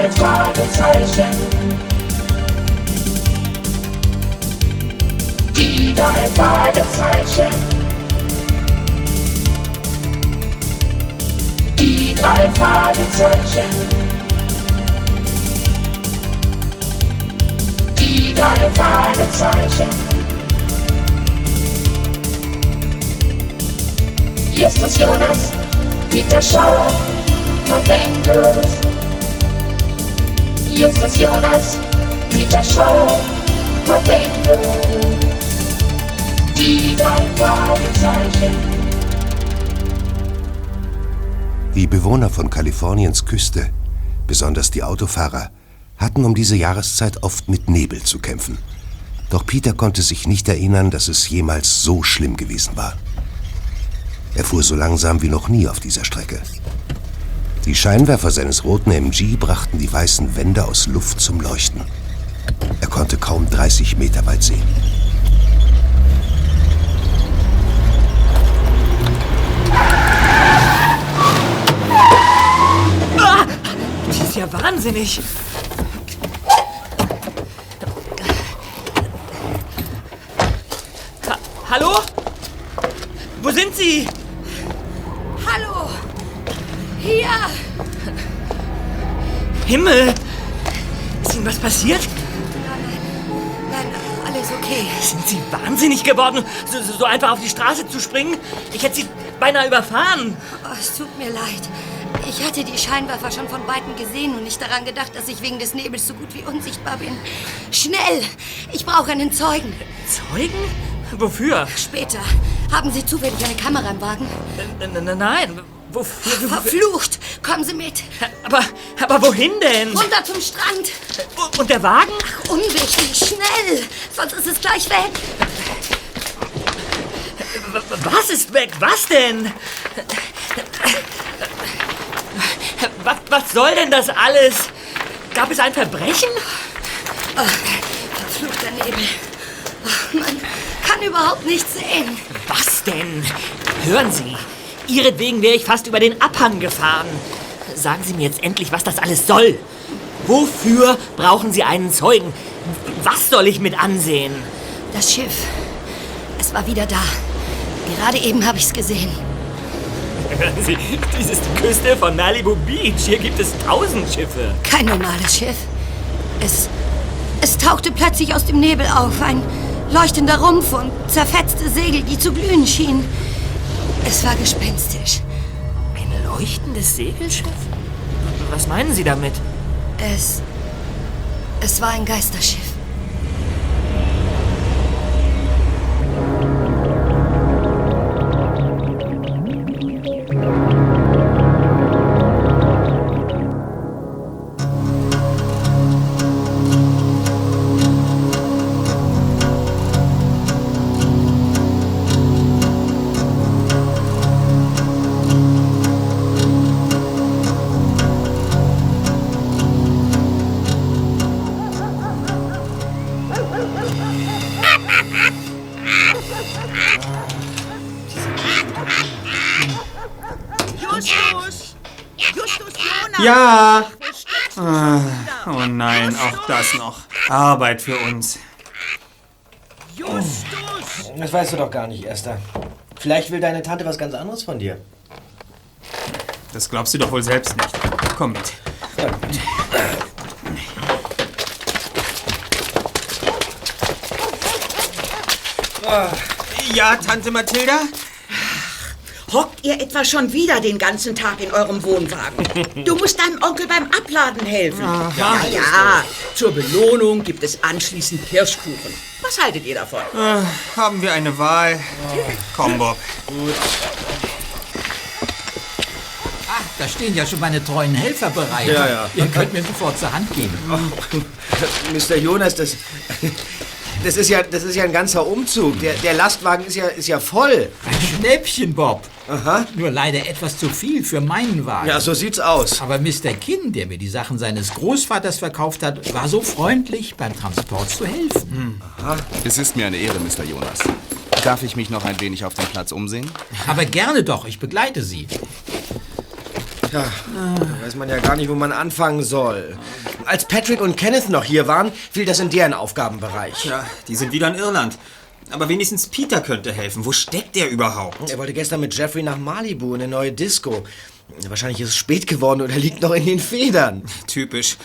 drei Fragezeichen. Die drei Fragezeichen. Die drei Fragezeichen. Die drei Fragezeichen. Justus Jonas, Peter Schauer, Verwendet. Justus Jonas, Peter Schauer, Verwendet. Die drei. Die Bewohner von Kaliforniens Küste, besonders die Autofahrer, hatten um diese Jahreszeit oft mit Nebel zu kämpfen. Doch Peter konnte sich nicht erinnern, dass es jemals so schlimm gewesen war. Er fuhr so langsam wie noch nie auf dieser Strecke. Die Scheinwerfer seines roten MG brachten die weißen Wände aus Luft zum Leuchten. Er konnte kaum 30 Meter weit sehen. Ah, das ist ja wahnsinnig. Ha Hallo? Wo sind Sie? Hallo! Hier! Himmel! Ist Ihnen was passiert? Nein, alles okay. Sind Sie wahnsinnig geworden, so, so- einfach auf die Straße zu springen? Ich hätte Sie beinahe überfahren. Oh, es tut mir leid. Ich hatte die Scheinwerfer schon von Weitem gesehen und nicht daran gedacht, dass ich wegen des Nebels so gut wie unsichtbar bin. Schnell! Ich brauche einen Zeugen. Zeugen? Wofür? Später. Haben Sie zufällig eine Kamera im Wagen? N- n- Nein, wofür? Verflucht! Kommen Sie mit! Aber, aber wohin denn? Runter zum Strand! Und der Wagen? Ach, unwichtig, schnell! Sonst ist es gleich weg! Was ist weg? Was denn? Was, was soll denn das alles? Gab es ein Verbrechen? Verfluchter Nebel. Ach, man kann überhaupt nichts sehen. Was denn? Hören Sie, Ihretwegen wäre ich fast über den Abhang gefahren. Sagen Sie mir jetzt endlich, was das alles soll. Wofür brauchen Sie einen Zeugen? Was soll ich mit ansehen? Das Schiff. Es war wieder da. Gerade eben habe ich es gesehen. Hören Sie, dies ist die Küste von Malibu Beach. Hier gibt es tausend Schiffe. Kein normales Schiff. Es. Es tauchte plötzlich aus dem Nebel auf. Ein leuchtender Rumpf und zerfetzte Segel, die zu glühen schienen. Es war gespenstisch. Ein leuchtendes Segelschiff? Was meinen Sie damit? Es. Es war ein Geisterschiff. Ja! Ah, oh nein, auch das noch. Arbeit für uns. Justus! Das weißt du doch gar nicht, Esther. Vielleicht will deine Tante was ganz anderes von dir. Das glaubst du doch wohl selbst nicht. Komm mit. Ja, Tante Mathilda? Hockt ihr etwa schon wieder den ganzen Tag in eurem Wohnwagen? Du musst deinem Onkel beim Abladen helfen. Aha. Ja, ja. Zur Belohnung gibt es anschließend Kirschkuchen. Was haltet ihr davon? Äh, haben wir eine Wahl? Komm, Bob. Gut. Ach, da stehen ja schon meine treuen Helfer bereit. Ja, ja. Ihr könnt mir sofort zur Hand geben. Mr. Jonas, das, das, ist ja, das ist ja ein ganzer Umzug. Der, der Lastwagen ist ja, ist ja voll. Ein Schnäppchen, Bob. Aha. Nur leider etwas zu viel für meinen Wagen. Ja, so sieht's aus. Aber Mr. Kinn, der mir die Sachen seines Großvaters verkauft hat, war so freundlich, beim Transport zu helfen. Es ist mir eine Ehre, Mr. Jonas. Darf ich mich noch ein wenig auf dem Platz umsehen? Aber gerne doch, ich begleite Sie. Ja, da weiß man ja gar nicht, wo man anfangen soll. Als Patrick und Kenneth noch hier waren, fiel das in deren Aufgabenbereich. Ja, die sind wieder in Irland. Aber wenigstens Peter könnte helfen. Wo steckt der überhaupt? Er wollte gestern mit Jeffrey nach Malibu in eine neue Disco. Wahrscheinlich ist es spät geworden oder liegt noch in den Federn. Typisch.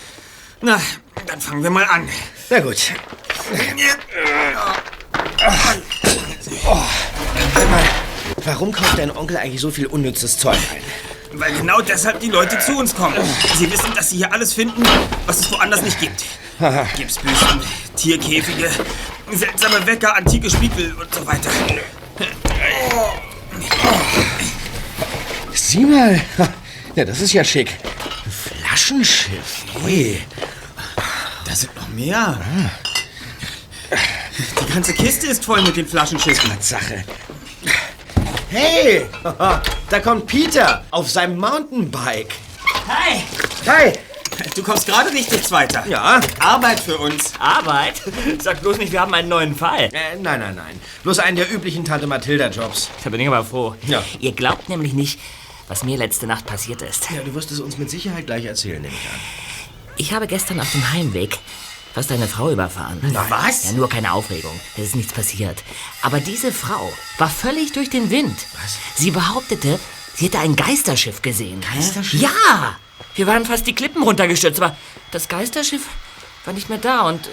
Na, dann fangen wir mal an. Na gut. Oh, sag mal, warum kauft dein Onkel eigentlich so viel unnützes Zeug ein? Weil genau deshalb die Leute zu uns kommen. Sie wissen, dass sie hier alles finden, was es woanders nicht gibt. Gipsbüsten, Tierkäfige, seltsame Wecker, antike Spiegel und so weiter. Sieh mal. Ja, das ist ja schick. Ein Flaschenschiff. Ui. Da sind noch mehr. Die ganze Kiste ist voll mit den Flaschenschiffen. Sache. Hey, da kommt Peter auf seinem Mountainbike. Hi! Hi. Du kommst gerade richtig, Zweiter. Ja? Arbeit für uns. Arbeit? Sag bloß nicht, wir haben einen neuen Fall. Äh, nein, nein, nein. Bloß einen der üblichen Tante Mathilda-Jobs. Da bin ich aber froh. Ja. Ihr glaubt nämlich nicht, was mir letzte Nacht passiert ist. Ja, du wirst es uns mit Sicherheit gleich erzählen, nehme ich an. Ich habe gestern auf dem Heimweg fast eine Frau überfahren. Was? Ja, nur keine Aufregung. Es ist nichts passiert. Aber diese Frau war völlig durch den Wind. Was? Sie behauptete, sie hätte ein Geisterschiff gesehen. Geisterschiff? Ja! Wir waren fast die Klippen runtergestürzt, aber das Geisterschiff war nicht mehr da und...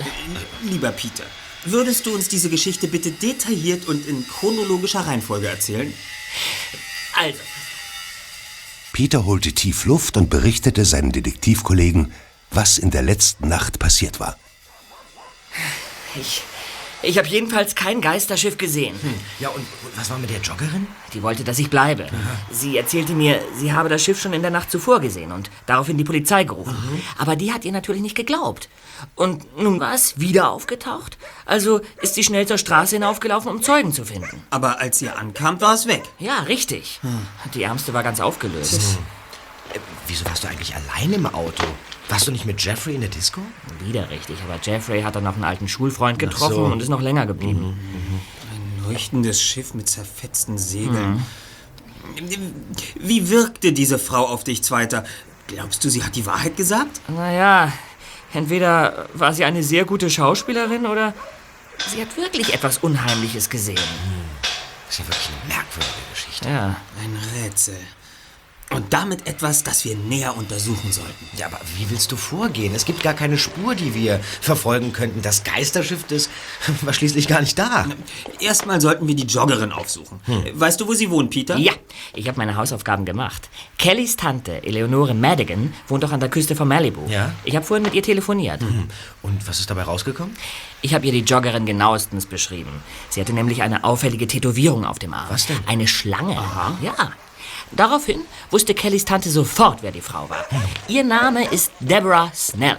Lieber Peter, würdest du uns diese Geschichte bitte detailliert und in chronologischer Reihenfolge erzählen? Also, Peter holte tief Luft und berichtete seinen Detektivkollegen, was in der letzten Nacht passiert war. ich... Ich habe jedenfalls kein Geisterschiff gesehen. Ja, und, was war mit der Joggerin? Die wollte, dass ich bleibe. Sie erzählte mir, sie habe das Schiff schon in der Nacht zuvor gesehen und daraufhin die Polizei gerufen. Aber die hat ihr natürlich nicht geglaubt. Und nun war es wieder aufgetaucht. Also ist sie schnell zur Straße hinaufgelaufen, um Zeugen zu finden. Aber als ihr ankamt, war es weg. Ja, richtig. Die Ärmste war ganz aufgelöst. Äh, wieso warst du eigentlich allein im Auto? Warst du nicht mit Jeffrey in der Disco? Wieder richtig. Aber Jeffrey hat dann noch einen alten Schulfreund getroffen so. und ist noch länger geblieben. Ein leuchtendes Schiff mit zerfetzten Segeln. Wie wirkte diese Frau auf dich, Zweiter? Glaubst du, sie hat die Wahrheit gesagt? Naja, entweder war sie eine sehr gute Schauspielerin oder sie hat wirklich etwas Unheimliches gesehen. Das ist ja wirklich eine merkwürdige Geschichte. Ja. Ein Rätsel. Und damit etwas, das wir näher untersuchen sollten. Ja, aber wie willst du vorgehen? Es gibt gar keine Spur, die wir verfolgen könnten. Das Geisterschiff, das war schließlich gar nicht da. Erstmal sollten wir die Joggerin aufsuchen. Weißt du, wo sie wohnt, Peter? Ja, ich habe meine Hausaufgaben gemacht. Kellys Tante, Eleonore Madigan, wohnt doch an der Küste von Malibu. Ja? Ich habe vorhin mit ihr telefoniert. Und was ist dabei rausgekommen? Ich habe ihr die Joggerin genauestens beschrieben. Sie hatte nämlich eine auffällige Tätowierung auf dem Arm. Was denn? Eine Schlange. Ja. Daraufhin wusste Kellys Tante sofort, wer die Frau war. Ihr Name ist Deborah Snell.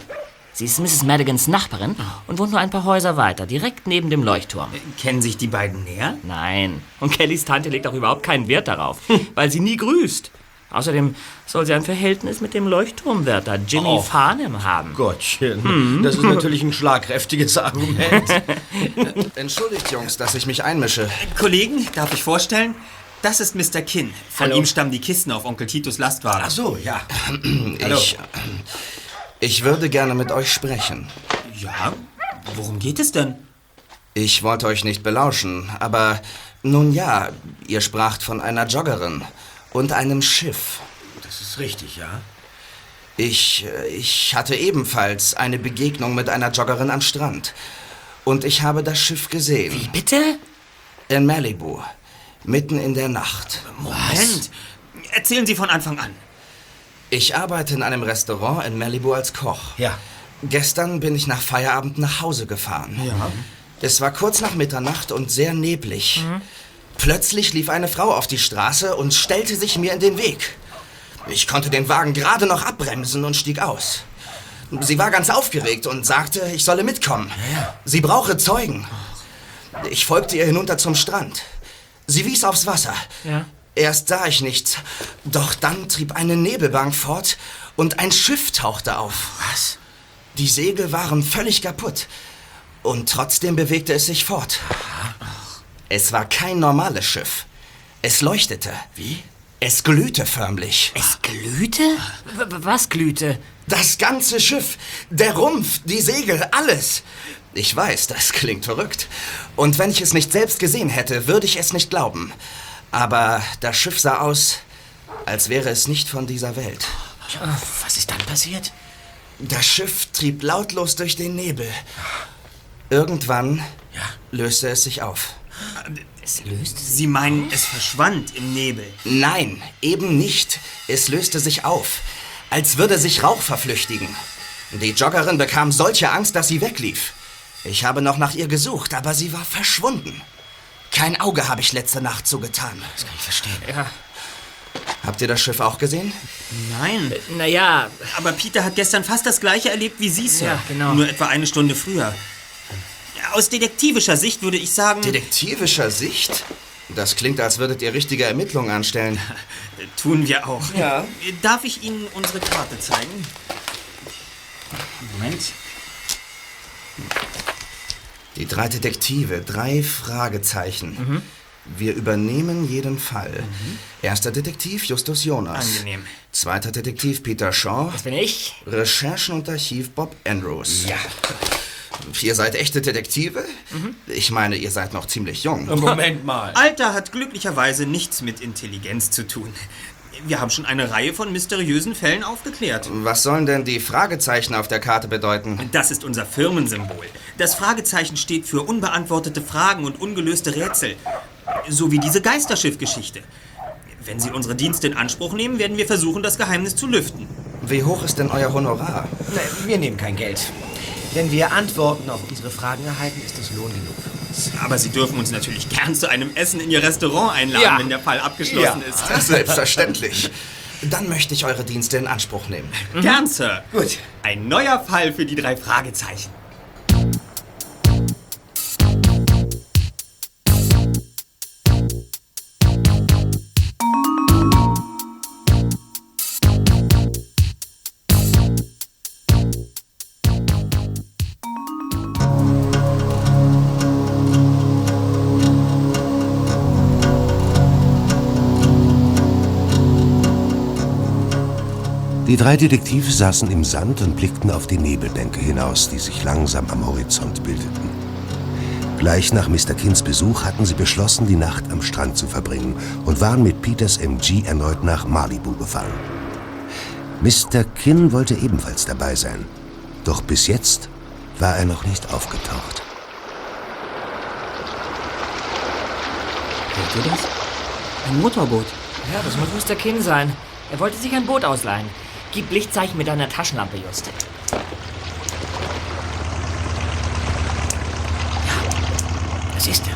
Sie ist Mrs. Madigans Nachbarin und wohnt nur ein paar Häuser weiter, direkt neben dem Leuchtturm. Kennen sich die beiden näher? Nein. Und Kellys Tante legt auch überhaupt keinen Wert darauf, weil sie nie grüßt. Außerdem soll sie ein Verhältnis mit dem Leuchtturmwärter Jimmy Oh. Farnham haben. Gottchen, das ist natürlich ein schlagkräftiges Argument. Entschuldigt, Jungs, dass ich mich einmische. Kollegen, darf ich vorstellen? Das ist Mr. Kinn. Von Hallo. ihm stammen die Kisten auf Onkel Titus Lastwagen. Ach so, ja. Ich, ich würde gerne mit euch sprechen. Ja? Worum geht es denn? Ich wollte euch nicht belauschen, aber nun ja, ihr spracht von einer Joggerin und einem Schiff. Das ist richtig, ja. Ich, ich hatte ebenfalls eine Begegnung mit einer Joggerin am Strand. Und ich habe das Schiff gesehen. Bitte? In Malibu. Mitten in der Nacht. Moment. Erzählen Sie von Anfang an. Ich arbeite in einem Restaurant in Malibu als Koch. Ja. Gestern bin ich nach Feierabend nach Hause gefahren. Ja. Es war kurz nach Mitternacht und sehr neblig. Plötzlich lief eine Frau auf die Straße und stellte sich mir in den Weg. Ich konnte den Wagen gerade noch abbremsen und stieg aus. Sie war ganz aufgeregt und sagte, ich solle mitkommen. Sie brauche Zeugen. Ich folgte ihr hinunter zum Strand. Sie wies aufs Wasser. Ja. Erst sah ich nichts, doch dann trieb eine Nebelbank fort und ein Schiff tauchte auf. Was? Die Segel waren völlig kaputt und trotzdem bewegte es sich fort. Es war kein normales Schiff. Es leuchtete. Wie? Es glühte förmlich. Es glühte? W was glühte? Das ganze Schiff, der Rumpf, die Segel, alles. Ich weiß, das klingt verrückt. Und wenn ich es nicht selbst gesehen hätte, würde ich es nicht glauben. Aber das Schiff sah aus, als wäre es nicht von dieser Welt. Was ist dann passiert? Das Schiff trieb lautlos durch den Nebel. Irgendwann löste es sich auf. Es löste sich. Sie meinen, es verschwand im Nebel. Nein, eben nicht. Es löste sich auf, als würde sich Rauch verflüchtigen. Die Joggerin bekam solche Angst, dass sie weglief. Ich habe noch nach ihr gesucht, aber sie war verschwunden. Kein Auge habe ich letzte Nacht so getan. Das kann ich verstehen. Ja. Habt ihr das Schiff auch gesehen? Nein. Naja, Aber Peter hat gestern fast das gleiche erlebt wie Sie, Sir. Ja, genau. Nur etwa eine Stunde früher. Aus detektivischer Sicht würde ich sagen... Detektivischer Sicht? Das klingt, als würdet ihr richtige Ermittlungen anstellen. Tun wir auch. Ja. Darf ich Ihnen unsere Karte zeigen? Moment. Die drei Detektive, drei Fragezeichen. Wir übernehmen jeden Fall. Erster Detektiv Justus Jonas. Angenehm. Zweiter Detektiv Peter Shaw. das bin ich. Recherchen und Archiv Bob Andrews. Ja. Ihr seid echte Detektive? Ich meine, ihr seid noch ziemlich jung. Moment mal. Alter hat glücklicherweise nichts mit Intelligenz zu tun. Wir haben schon eine Reihe von mysteriösen Fällen aufgeklärt. Was sollen denn die Fragezeichen auf der Karte bedeuten? Das ist unser Firmensymbol. Das Fragezeichen steht für unbeantwortete Fragen und ungelöste Rätsel. So wie diese Geisterschiff-Geschichte. Wenn Sie unsere Dienste in Anspruch nehmen, werden wir versuchen, das Geheimnis zu lüften. Wie hoch ist denn euer Honorar? Nein, wir nehmen kein Geld. Wenn wir Antworten auf unsere Fragen erhalten, ist das Lohn genug für uns. Aber Sie dürfen uns natürlich gern zu einem Essen in Ihr Restaurant einladen, Ja. wenn der Fall abgeschlossen ist. Selbstverständlich. Dann möchte ich eure Dienste in Anspruch nehmen. Gern, Sir. Gut. Ein neuer Fall für die drei Fragezeichen. Die drei Detektive saßen im Sand und blickten auf die Nebelbänke hinaus, die sich langsam am Horizont bildeten. Gleich nach Mr. Kinns Besuch hatten sie beschlossen, die Nacht am Strand zu verbringen und waren mit Peters MG erneut nach Malibu gefahren. Mr. Kinn wollte ebenfalls dabei sein, doch bis jetzt war er noch nicht aufgetaucht. Hört ihr das? Ein Motorboot. Ja, das muss Mr. Kinn sein. Er wollte sich ein Boot ausleihen. Gib Lichtzeichen mit deiner Taschenlampe, Just. Das ist er.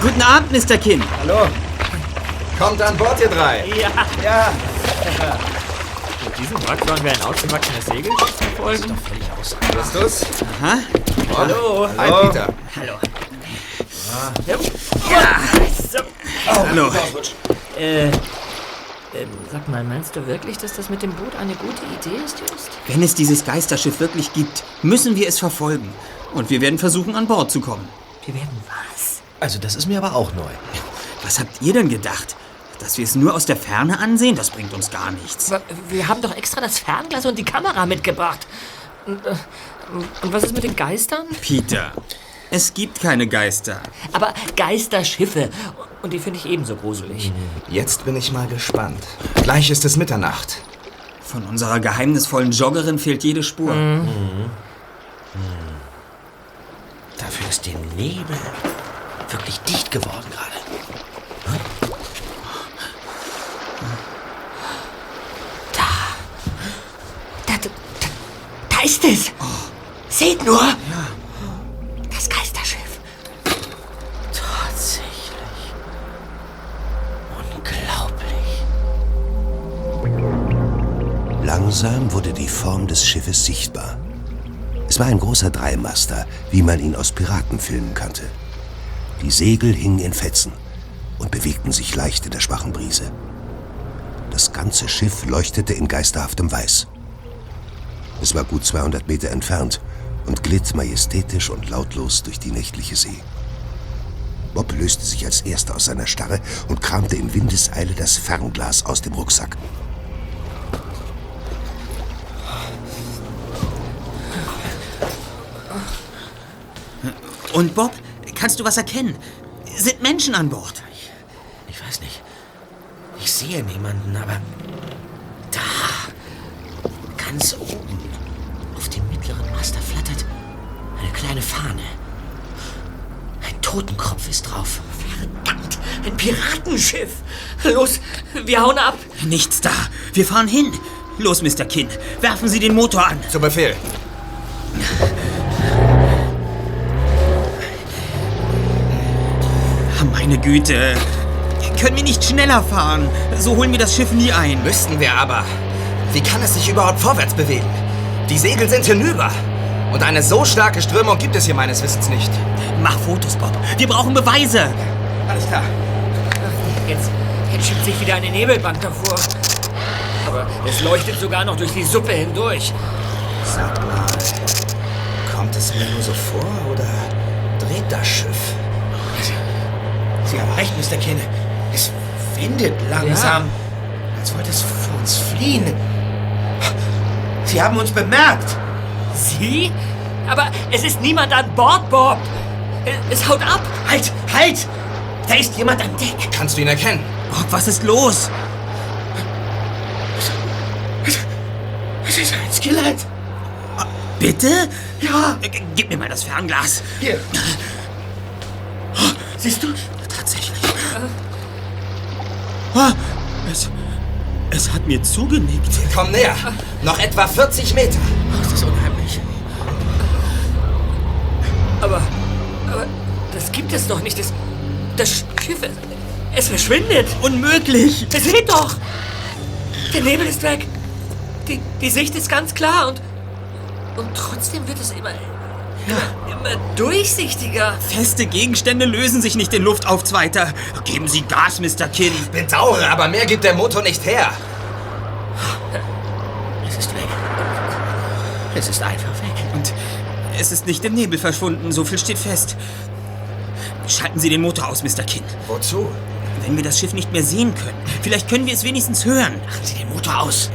Guten Abend, Mr. Kinn. Hallo. Kommt an Bord, ihr drei. Ja. Ja. Mit diesem Wrack sollen wir ein ausgewachsenes Segelschiff verfolgen? Justus. Aha. Hallo. Hi, Peter. Hallo. Ja, so. Hallo. Äh, ähm, sag mal, meinst du wirklich, dass das mit dem Boot eine gute Idee ist, Just? Wenn es dieses Geisterschiff wirklich gibt, müssen wir es verfolgen. Und wir werden versuchen, an Bord zu kommen. Wir werden was? Also, das ist mir aber auch neu. Was habt ihr denn gedacht? Dass wir es nur aus der Ferne ansehen, das bringt uns gar nichts. Aber Wir haben doch extra das Fernglas und die Kamera mitgebracht. Und, äh, und was ist mit den Geistern? Peter, es gibt keine Geister. Aber Geisterschiffe. Und die finde ich ebenso gruselig. Jetzt bin ich mal gespannt. Gleich ist es Mitternacht. Von unserer geheimnisvollen Joggerin fehlt jede Spur. Dafür ist der Nebel wirklich dicht geworden gerade. Da, da, da ist es. Seht nur. Das Langsam wurde die Form des Schiffes sichtbar. Es war ein großer Dreimaster, wie man ihn aus Piratenfilmen kannte. Die Segel hingen in Fetzen und bewegten sich leicht in der schwachen Brise. Das ganze Schiff leuchtete in geisterhaftem Weiß. Es war gut 200 Meter entfernt und glitt majestätisch und lautlos durch die nächtliche See. Bob löste sich als erster aus seiner Starre und kramte in Windeseile das Fernglas aus dem Rucksack. Und Bob, kannst du was erkennen? Sind Menschen an Bord? Ich weiß nicht. Ich sehe niemanden, aber da, ganz oben, auf dem mittleren Mast, da flattert eine kleine Fahne. Ein Totenkopf ist drauf. Verdammt, ein Piratenschiff. Los, wir hauen ab. Nichts da. Wir fahren hin. Los, Mr. Kinn, werfen Sie den Motor an. Zu Befehl. Meine Güte. Können wir nicht schneller fahren? So holen wir das Schiff nie ein. Müssten wir aber. Wie kann es sich überhaupt vorwärts bewegen? Die Segel sind hinüber. Und eine so starke Strömung gibt es hier meines Wissens nicht. Mach Fotos, Bob. Wir brauchen Beweise. Alles klar. Jetzt, jetzt schiebt sich wieder eine Nebelbank davor. Aber es leuchtet sogar noch durch die Suppe hindurch. Sag mal, kommt es mir nur so vor oder dreht das Schiff? Sie haben recht, Mr. Kenne. Es windet langsam, als wollte es vor uns fliehen. Sie haben uns bemerkt. Sie? Aber es ist niemand an Bord, Bob. Es haut ab. Halt, halt! Da ist jemand an Deck. Kannst du ihn erkennen? Bob, was ist los? Es ist ein Skelett. Bitte? Ja. G gib mir mal das Fernglas. Hier. Siehst du? Ah, es, es hat mir zugenickt. Komm näher. Noch etwa 40 Meter. Das ist unheimlich. Aber, aber das gibt es doch nicht. Das, das Schiff, es, es verschwindet. Unmöglich. Seht doch. Der Nebel ist weg. Die, die Sicht ist ganz klar und, und trotzdem wird es immer, immer, immer durchsichtiger. Feste Gegenstände lösen sich nicht in Luft auf, Zweiter. Geben Sie Gas, Mr. Kinn. Bedauere, aber mehr gibt der Motor nicht her. Es ist weg. Es ist einfach weg. Und es ist nicht im Nebel verschwunden, so viel steht fest. Schalten Sie den Motor aus, Mr. Kinn. Wozu? Wenn wir das Schiff nicht mehr sehen können. Vielleicht können wir es wenigstens hören. Machen Sie den Motor aus.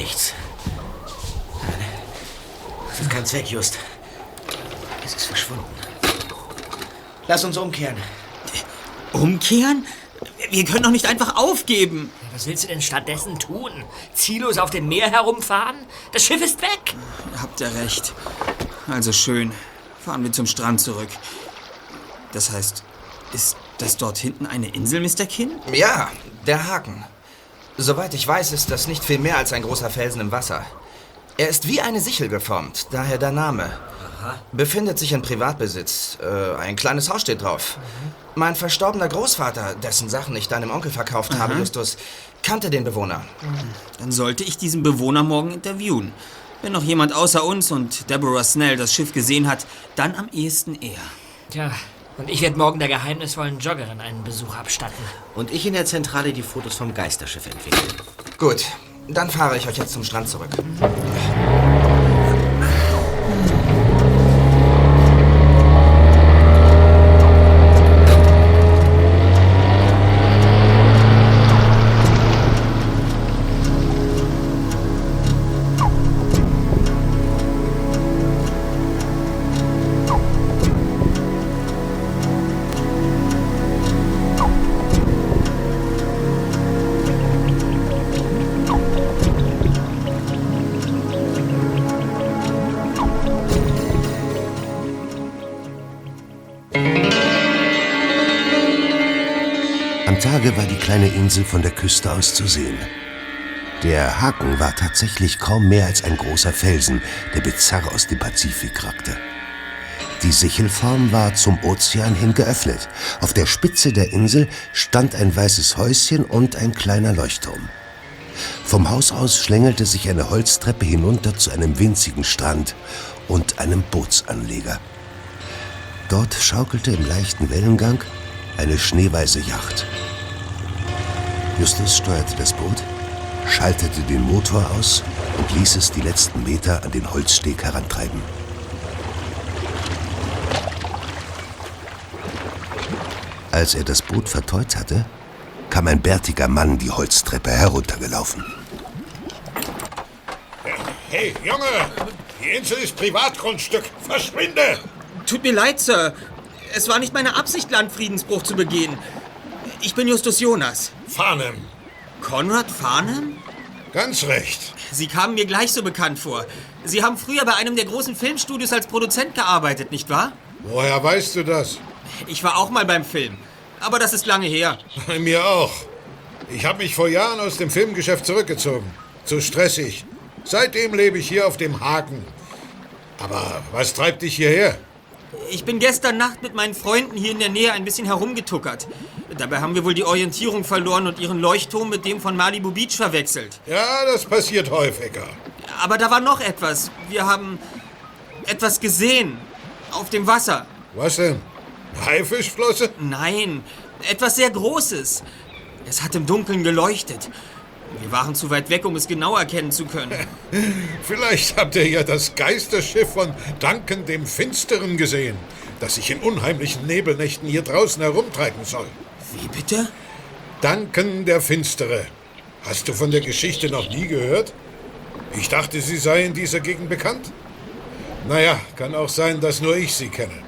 Nichts. Es ist ganz weg, Just. Es ist verschwunden. Lass uns umkehren. Umkehren? Wir können doch nicht einfach aufgeben. Was willst du denn stattdessen tun? Ziellos auf dem Meer herumfahren? Das Schiff ist weg. Habt ihr recht. Also schön. Fahren wir zum Strand zurück. Das heißt, ist das dort hinten eine Insel, Mr. Kinn? Ja, der Haken. Soweit ich weiß, ist das nicht viel mehr als ein großer Felsen im Wasser. Er ist wie eine Sichel geformt, daher der Name. Befindet sich in Privatbesitz. Äh, ein kleines Haus steht drauf. Mein verstorbener Großvater, dessen Sachen ich deinem Onkel verkauft habe, Justus, kannte den Bewohner. Dann sollte ich diesen Bewohner morgen interviewen. Wenn noch jemand außer uns und Deborah Snell das Schiff gesehen hat, dann am ehesten er. Tja, und ich werde morgen der geheimnisvollen Joggerin einen Besuch abstatten. Und ich in der Zentrale die Fotos vom Geisterschiff entwickeln. Gut, dann fahre ich euch jetzt zum Strand zurück. Am kleine Insel von der Küste aus zu sehen. Der Haken war tatsächlich kaum mehr als ein großer Felsen, der bizarr aus dem Pazifik ragte. Die Sichelform war zum Ozean hin geöffnet. Auf der Spitze der Insel stand ein weißes Häuschen und ein kleiner Leuchtturm. Vom Haus aus schlängelte sich eine Holztreppe hinunter zu einem winzigen Strand und einem Bootsanleger. Dort schaukelte im leichten Wellengang eine schneeweiße Yacht. Justus steuerte das Boot, schaltete den Motor aus und ließ es die letzten Meter an den Holzsteg herantreiben. Als er das Boot verteut hatte, kam ein bärtiger Mann die Holztreppe heruntergelaufen. Hey, Junge! Die Insel ist Privatgrundstück. Verschwinde! Tut mir leid, Sir. Es war nicht meine Absicht, Landfriedensbruch zu begehen. Ich bin Justus Jonas. Farnham. Konrad Farnham? Ganz recht. Sie kamen mir gleich so bekannt vor. Sie haben früher bei einem der großen Filmstudios als Produzent gearbeitet, nicht wahr? Woher weißt du das? Ich war auch mal beim Film. Aber das ist lange her. Bei mir auch. Ich habe mich vor Jahren aus dem Filmgeschäft zurückgezogen. Zu stressig. Seitdem lebe ich hier auf dem Haken. Aber was treibt dich hierher? Ich bin gestern Nacht mit meinen Freunden hier in der Nähe ein bisschen herumgetuckert. Dabei haben wir wohl die Orientierung verloren und ihren Leuchtturm mit dem von Malibu Beach verwechselt. Ja, das passiert häufiger. Aber da war noch etwas. Wir haben etwas gesehen. Auf dem Wasser. Was denn? Haifischflosse? Nein, etwas sehr Großes. Es hat im Dunkeln geleuchtet. Wir waren zu weit weg, um es genau erkennen zu können. Vielleicht habt ihr ja das Geisterschiff von Duncan dem Finsteren gesehen, das sich in unheimlichen Nebelnächten hier draußen herumtreiben soll. Wie bitte? Duncan der Finstere. Hast du von der Geschichte noch nie gehört? Ich dachte, sie sei in dieser Gegend bekannt. Naja, kann auch sein, dass nur ich sie kenne.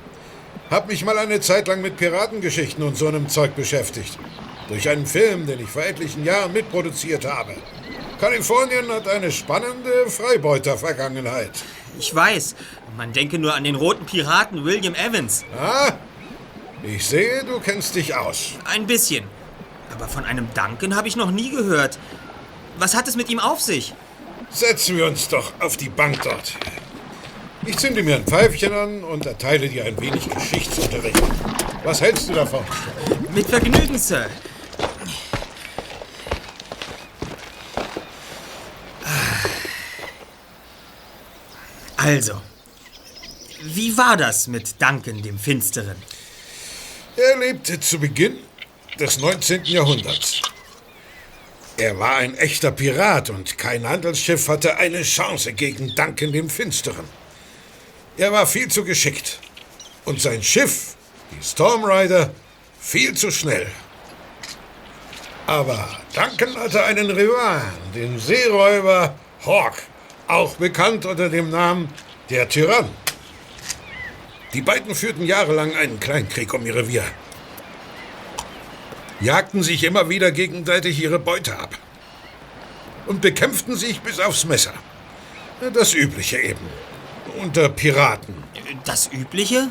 Hab mich mal eine Zeit lang mit Piratengeschichten und so einem Zeug beschäftigt. Durch einen Film, den ich vor etlichen Jahren mitproduziert habe. Kalifornien hat eine spannende Freibeuter-Vergangenheit. Ich weiß. Man denke nur an den roten Piraten William Evans. Ah, ich sehe, du kennst dich aus. Ein bisschen. Aber von einem Duncan habe ich noch nie gehört. Was hat es mit ihm auf sich? Setzen wir uns doch auf die Bank dort. Ich zünde mir ein Pfeifchen an und erteile dir ein wenig Geschichtsunterricht. Was hältst du davon? Mit Vergnügen, Sir. Also, wie war das mit Duncan dem Finsteren? Er lebte zu Beginn des 19. Jahrhunderts. Er war ein echter Pirat und kein Handelsschiff hatte eine Chance gegen Duncan dem Finsteren. Er war viel zu geschickt. Und sein Schiff, die Storm Rider, viel zu schnell. Aber Duncan hatte einen Rivalen, den Seeräuber Hawk, auch bekannt unter dem Namen der Tyrann. Die beiden führten jahrelang einen Kleinkrieg um ihr Revier. Jagten sich immer wieder gegenseitig ihre Beute ab. Und bekämpften sich bis aufs Messer. Das Übliche eben. Unter Piraten. Das Übliche?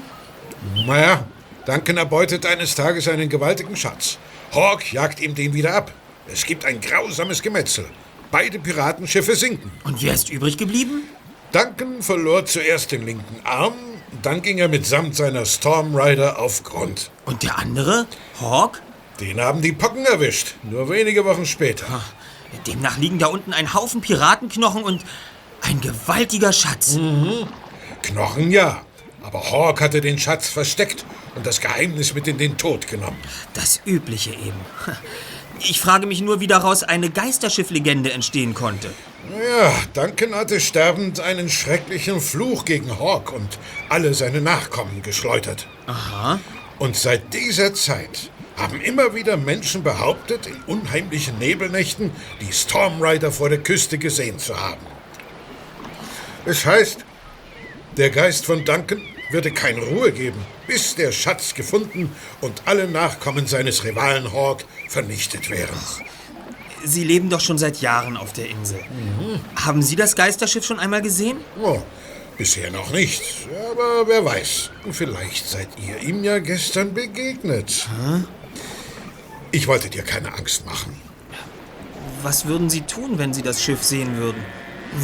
Naja, Duncan erbeutet eines Tages einen gewaltigen Schatz. Hawk jagt ihm den wieder ab. Es gibt ein grausames Gemetzel. Beide Piratenschiffe sinken. Und wer ist übrig geblieben? Duncan verlor zuerst den linken Arm, dann ging er mitsamt seiner Storm Rider auf Grund. Und der andere? Hawk? Den haben die Pocken erwischt, nur wenige Wochen später. Demnach liegen da unten ein Haufen Piratenknochen und ein gewaltiger Schatz. Mhm. Knochen ja, aber Hawk hatte den Schatz versteckt und das Geheimnis mit in den Tod genommen. Das Übliche eben. Ich frage mich nur, wie daraus eine Geisterschifflegende entstehen konnte. Ja, Duncan hatte sterbend einen schrecklichen Fluch gegen Hawk und alle seine Nachkommen geschleudert. Aha. Und seit dieser Zeit haben immer wieder Menschen behauptet, in unheimlichen Nebelnächten die Stormrider vor der Küste gesehen zu haben. Es heißt, der Geist von Duncan würde keine Ruhe geben, bis der Schatz gefunden und alle Nachkommen seines Rivalen Hawk vernichtet wären. Sie leben doch schon seit Jahren auf der Insel. Haben Sie das Geisterschiff schon einmal gesehen? Oh, bisher noch nicht. Aber wer weiß. Vielleicht seid ihr ihm ja gestern begegnet. Ich wollte dir keine Angst machen. Was würden Sie tun, wenn Sie das Schiff sehen würden?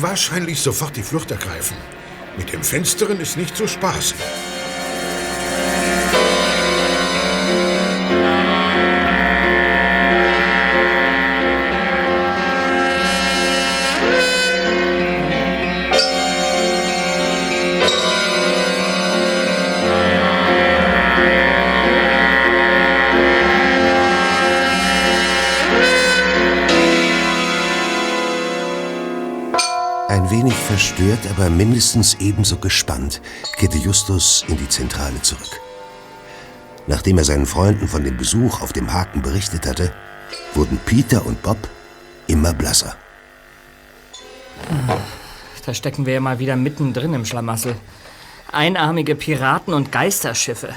Wahrscheinlich sofort die Flucht ergreifen. Mit dem Finsteren ist nicht so spaßig. Verstört, aber mindestens ebenso gespannt kehrte Justus in die Zentrale zurück. Nachdem er seinen Freunden von dem Besuch auf dem Haken berichtet hatte, wurden Peter und Bob immer blasser. Da stecken wir ja mal wieder mittendrin im Schlamassel. Einarmige Piraten und Geisterschiffe.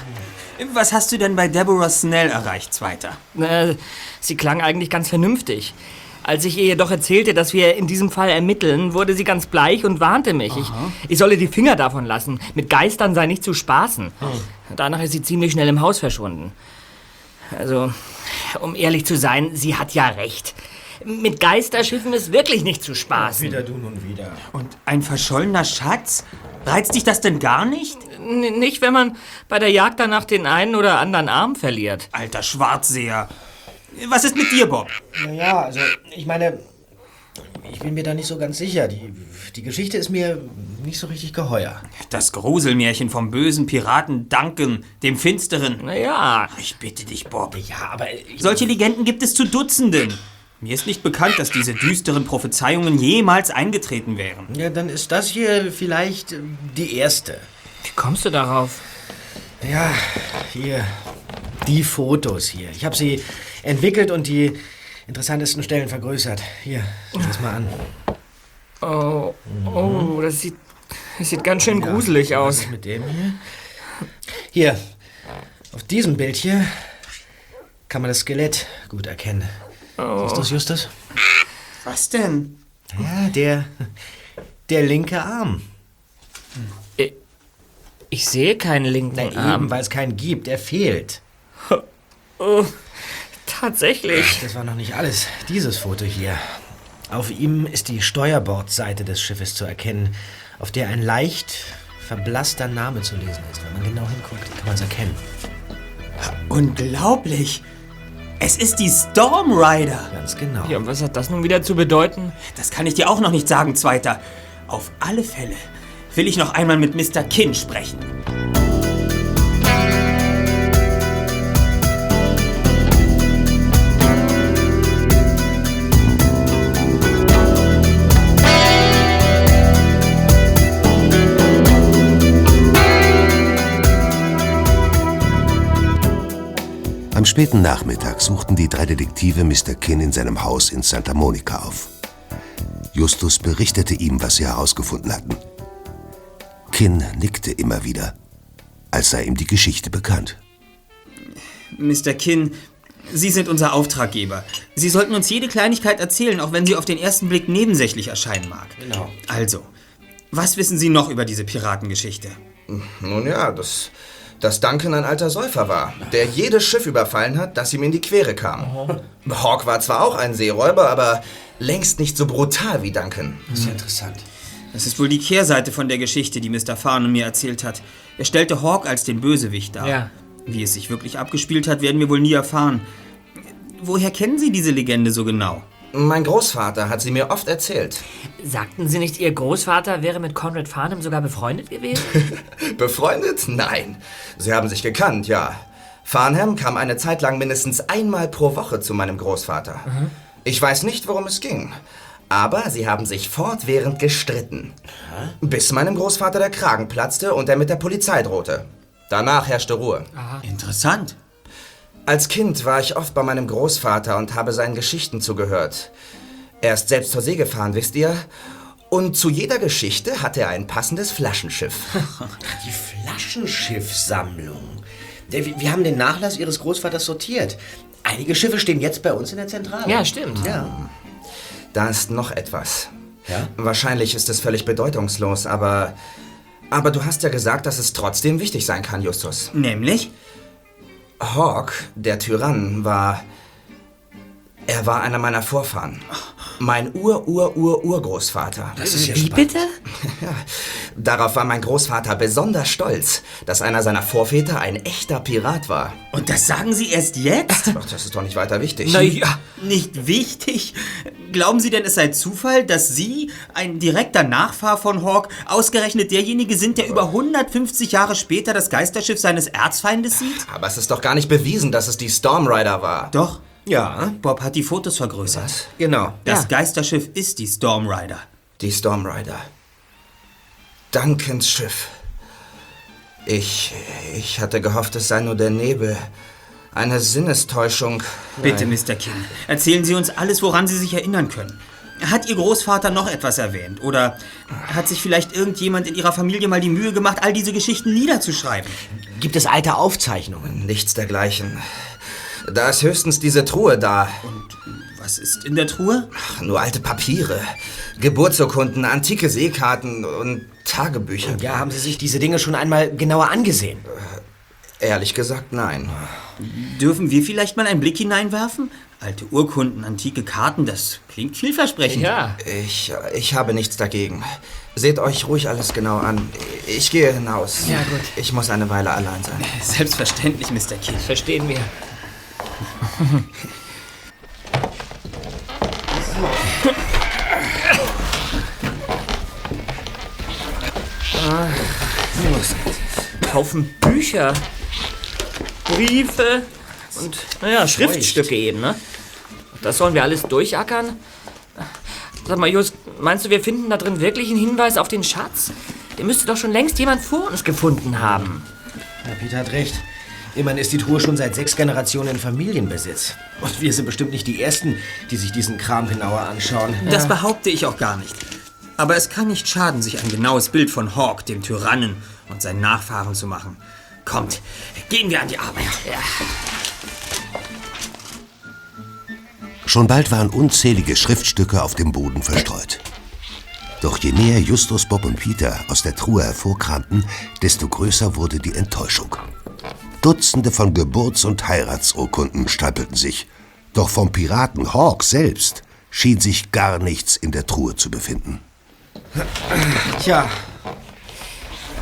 Was hast du denn bei Deborah Snell erreicht, Zweiter? Äh, sie klang eigentlich ganz vernünftig. Als ich ihr jedoch erzählte, dass wir in diesem Fall ermitteln, wurde sie ganz bleich und warnte mich. Ich, ich solle die Finger davon lassen. Mit Geistern sei nicht zu spaßen. Danach ist sie ziemlich schnell im Haus verschwunden. Also, um ehrlich zu sein, sie hat ja recht. Mit Geisterschiffen ist wirklich nicht zu spaßen. Wieder du nun wieder. Und ein verschollener Schatz? Reizt dich das denn gar nicht? N nicht, wenn man bei der Jagd danach den einen oder anderen Arm verliert. Alter Schwarzseher. Was ist mit dir, Bob? Naja, also ich meine, ich bin mir da nicht so ganz sicher. Die, die Geschichte ist mir nicht so richtig geheuer. Das Gruselmärchen vom bösen Piraten Duncan, dem Finsteren. Naja. Ich bitte dich, Bob. Ja, aber ich, Solche Legenden gibt es zu Dutzenden. Mir ist nicht bekannt, dass diese düsteren Prophezeiungen jemals eingetreten wären. ja, dann ist das hier vielleicht die erste. Wie kommst du darauf? Ja, hier die Fotos hier. Ich habe sie entwickelt und die interessantesten Stellen vergrößert. Hier, schau das mal an. Oh, oh, das sieht, das sieht ganz schön gruselig Was aus. ist mit dem hier? Hier, auf diesem Bild hier kann man das Skelett gut erkennen. Siehst du es, Justus? Was denn? Ja, der, der linke Arm. Ich sehe keinen linken Na eben, Arm. weil es keinen gibt. Er fehlt. Oh, tatsächlich. Das war noch nicht alles. Dieses Foto hier. Auf ihm ist die Steuerbordseite des Schiffes zu erkennen, auf der ein leicht verblasster Name zu lesen ist. Wenn man genau hinguckt, kann man es erkennen. Unglaublich. Es ist die Storm Rider. Ganz genau. Ja, und was hat das nun wieder zu bedeuten? Das kann ich dir auch noch nicht sagen, Zweiter. Auf alle Fälle will ich noch einmal mit Mr. Kin sprechen. Am späten Nachmittag suchten die drei Detektive Mr. Kin in seinem Haus in Santa Monica auf. Justus berichtete ihm, was sie herausgefunden hatten. Kin nickte immer wieder, als sei ihm die Geschichte bekannt. Mr. Kin, Sie sind unser Auftraggeber. Sie sollten uns jede Kleinigkeit erzählen, auch wenn sie auf den ersten Blick nebensächlich erscheinen mag. Genau. Also, was wissen Sie noch über diese Piratengeschichte? Nun ja, dass, dass Duncan ein alter Säufer war, der jedes Schiff überfallen hat, das ihm in die Quere kam. Hawk war zwar auch ein Seeräuber, aber längst nicht so brutal wie Duncan. Das ist ja interessant. Das ist wohl die Kehrseite von der Geschichte, die Mr. Farnham mir erzählt hat. Er stellte Hawk als den Bösewicht dar. Ja. Wie es sich wirklich abgespielt hat, werden wir wohl nie erfahren. Woher kennen Sie diese Legende so genau? Mein Großvater hat sie mir oft erzählt. Sagten Sie nicht, Ihr Großvater wäre mit Conrad Farnham sogar befreundet gewesen? Befreundet? Nein. Sie haben sich gekannt, ja. Farnham kam eine Zeit lang mindestens einmal pro Woche zu meinem Großvater. Ich weiß nicht, worum es ging. Aber sie haben sich fortwährend gestritten. Bis meinem Großvater der Kragen platzte und er mit der Polizei drohte. Danach herrschte Ruhe. Interessant. Als Kind war ich oft bei meinem Großvater und habe seinen Geschichten zugehört. Er ist selbst zur See gefahren, wisst ihr? Und zu jeder Geschichte hatte er ein passendes Flaschenschiff. Die Flaschenschiffsammlung. Wir wir haben den Nachlass Ihres Großvaters sortiert. Einige Schiffe stehen jetzt bei uns in der Zentrale. Ja, stimmt. Ja. Da ist noch etwas. Ja? Wahrscheinlich ist es völlig bedeutungslos, aber. Aber du hast ja gesagt, dass es trotzdem wichtig sein kann, Justus. Nämlich? Hawk, der Tyrann, war. Er war einer meiner Vorfahren. Mein Ur-Ur-Ur-Urgroßvater. Das ist ja Wie spannend. bitte? Darauf war mein Großvater besonders stolz, dass einer seiner Vorväter ein echter Pirat war. Und das sagen Sie erst jetzt? Ach, das ist doch nicht weiter wichtig. Naja, nicht wichtig. Glauben Sie denn, es sei Zufall, dass Sie, ein direkter Nachfahr von Hawk, ausgerechnet derjenige sind, der über 150 Jahre später das Geisterschiff seines Erzfeindes sieht? Aber es ist doch gar nicht bewiesen, dass es die Storm Rider war. Doch. Ja, Bob hat die Fotos vergrößert. genau. Das Ja. Geisterschiff ist die Storm Rider. Die Storm Rider. Duncans Schiff. Ich. Ich hatte gehofft, es sei nur der Nebel. Eine Sinnestäuschung. Bitte, Nein. Mr. King, erzählen Sie uns alles, woran Sie sich erinnern können. Hat Ihr Großvater noch etwas erwähnt? Oder hat sich vielleicht irgendjemand in Ihrer Familie mal die Mühe gemacht, all diese Geschichten niederzuschreiben? Gibt es alte Aufzeichnungen? Nichts dergleichen. Da ist höchstens diese Truhe da. Was ist in der Truhe? Ach, nur alte Papiere. Geburtsurkunden, antike Seekarten und Tagebücher. Ja, haben Sie sich diese Dinge schon einmal genauer angesehen? Ehrlich gesagt, nein. Dürfen wir vielleicht mal einen Blick hineinwerfen? Alte Urkunden, antike Karten, das klingt vielversprechend. Ja. Ich, ich habe nichts dagegen. Seht euch ruhig alles genau an. Ich gehe hinaus. Ja, gut. Ich muss eine Weile allein sein. Selbstverständlich, Mr. King. Verstehen wir. Ah, Haufen Bücher, Briefe und, naja, Schriftstücke eben, ne? Das sollen wir alles durchackern? Sag mal, Just, meinst du, wir finden da drin wirklich einen Hinweis auf den Schatz? Den müsste doch schon längst jemand vor uns gefunden haben. Ja, Peter hat recht. Immerhin ist die Truhe schon seit sechs Generationen in Familienbesitz. Und wir sind bestimmt nicht die Ersten, die sich diesen Kram genauer anschauen. Das behaupte ich auch gar nicht. Aber es kann nicht schaden, sich ein genaues Bild von Hawk, dem Tyrannen, und seinen Nachfahren zu machen. Kommt, gehen wir an die Arbeit. Schon bald waren unzählige Schriftstücke auf dem Boden verstreut. Doch je näher Justus, Bob und Peter aus der Truhe hervorkramten, desto größer wurde die Enttäuschung. Dutzende von Geburts- und Heiratsurkunden stapelten sich. Doch vom Piraten Hawk selbst schien sich gar nichts in der Truhe zu befinden. Tja,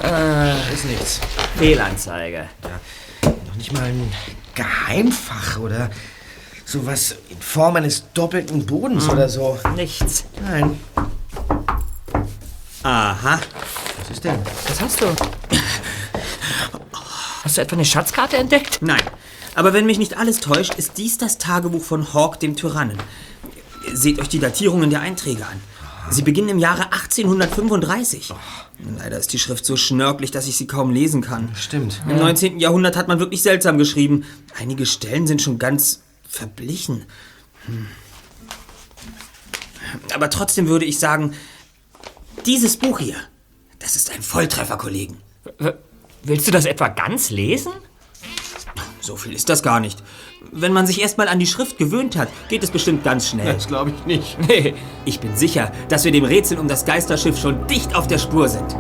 Äh, ist nichts. Fehlanzeige. Noch nicht mal ein Geheimfach oder sowas in Form eines doppelten Bodens Hm. oder so. Nichts. Nein. Aha. Was ist denn? Was hast du? Hast du etwa eine Schatzkarte entdeckt? Nein. Aber wenn mich nicht alles täuscht, ist dies das Tagebuch von Hawk, dem Tyrannen. Seht euch die Datierungen der Einträge an. Sie beginnen im Jahre 1835. Leider ist die Schrift so schnörklich, dass ich sie kaum lesen kann. Stimmt. Im 19. Jahrhundert hat man wirklich seltsam geschrieben. Einige Stellen sind schon ganz verblichen. Hm. Aber trotzdem würde ich sagen, dieses Buch hier, das ist ein Volltreffer, Kollegen. W willst du das etwa ganz lesen? So viel ist das gar nicht. Wenn man sich erstmal an die Schrift gewöhnt hat, geht es bestimmt ganz schnell. Das glaube ich nicht. Nee, ich bin sicher, dass wir dem Rätsel um das Geisterschiff schon dicht auf der Spur sind.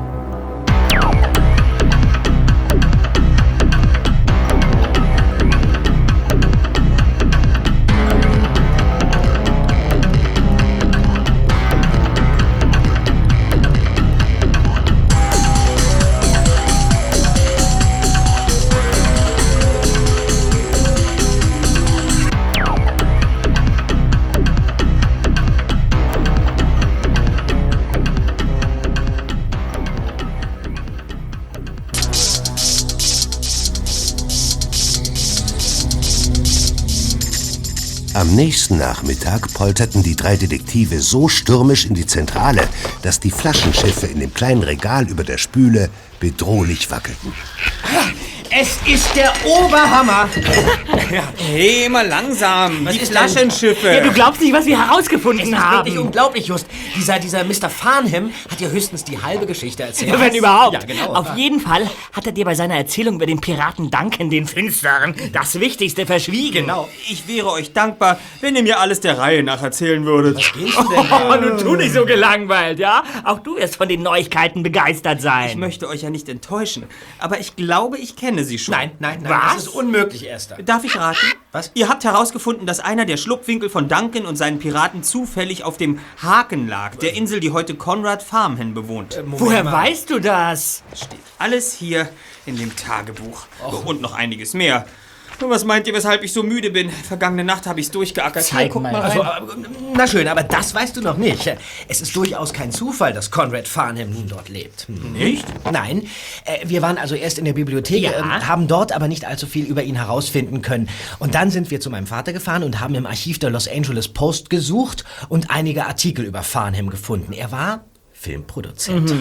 Am nächsten Nachmittag polterten die drei Detektive so stürmisch in die Zentrale, dass die Flaschenschiffe in dem kleinen Regal über der Spüle bedrohlich wackelten. Es ist der Oberhammer. Hey, mal langsam. Was die ist? Flaschenschiffe. Ja, du glaubst nicht, was wir herausgefunden Es ist haben. wirklich unglaublich, Just. Dieser, dieser Mr. Farnham hat dir höchstens die halbe Geschichte erzählt. Ja, wenn überhaupt. Ja, genau. Auf jeden Fall hat er dir bei seiner Erzählung über den Piraten Duncan, den Finsteren, das Wichtigste verschwiegen. Genau. Ich wäre euch dankbar, wenn ihr mir alles der Reihe nach erzählen würdet. Was gehst du denn Oh, nun tu nicht so gelangweilt, ja? Auch du wirst von den Neuigkeiten begeistert sein. Ich möchte euch ja nicht enttäuschen, aber ich glaube, ich kenne sie schon. Nein, nein, nein. Was? Das ist unmöglich, Erster. Darf ich raten? Was? Ihr habt herausgefunden, dass einer der Schlupfwinkel von Duncan und seinen Piraten zufällig auf dem Haken lag, der Insel, die heute Conrad Farmhen bewohnt. Woher weißt du das? Steht alles hier in dem Tagebuch. Und noch einiges mehr. Was meint ihr, weshalb ich so müde bin? Vergangene Nacht habe ich's durchgeackert. Hier, Zeig guck mal. mal Also, rein. aber, na schön, aber das weißt du noch nicht. Es ist durchaus kein Zufall, dass Conrad Farnham nun dort lebt. Hm. Nicht? Nein, äh, wir waren also erst in der Bibliothek, Ja. ähm, haben dort aber nicht allzu viel über ihn herausfinden können. Und dann sind wir zu meinem Vater gefahren und haben im Archiv der Los Angeles Post gesucht und einige Artikel über Farnham gefunden. Er war Filmproduzent.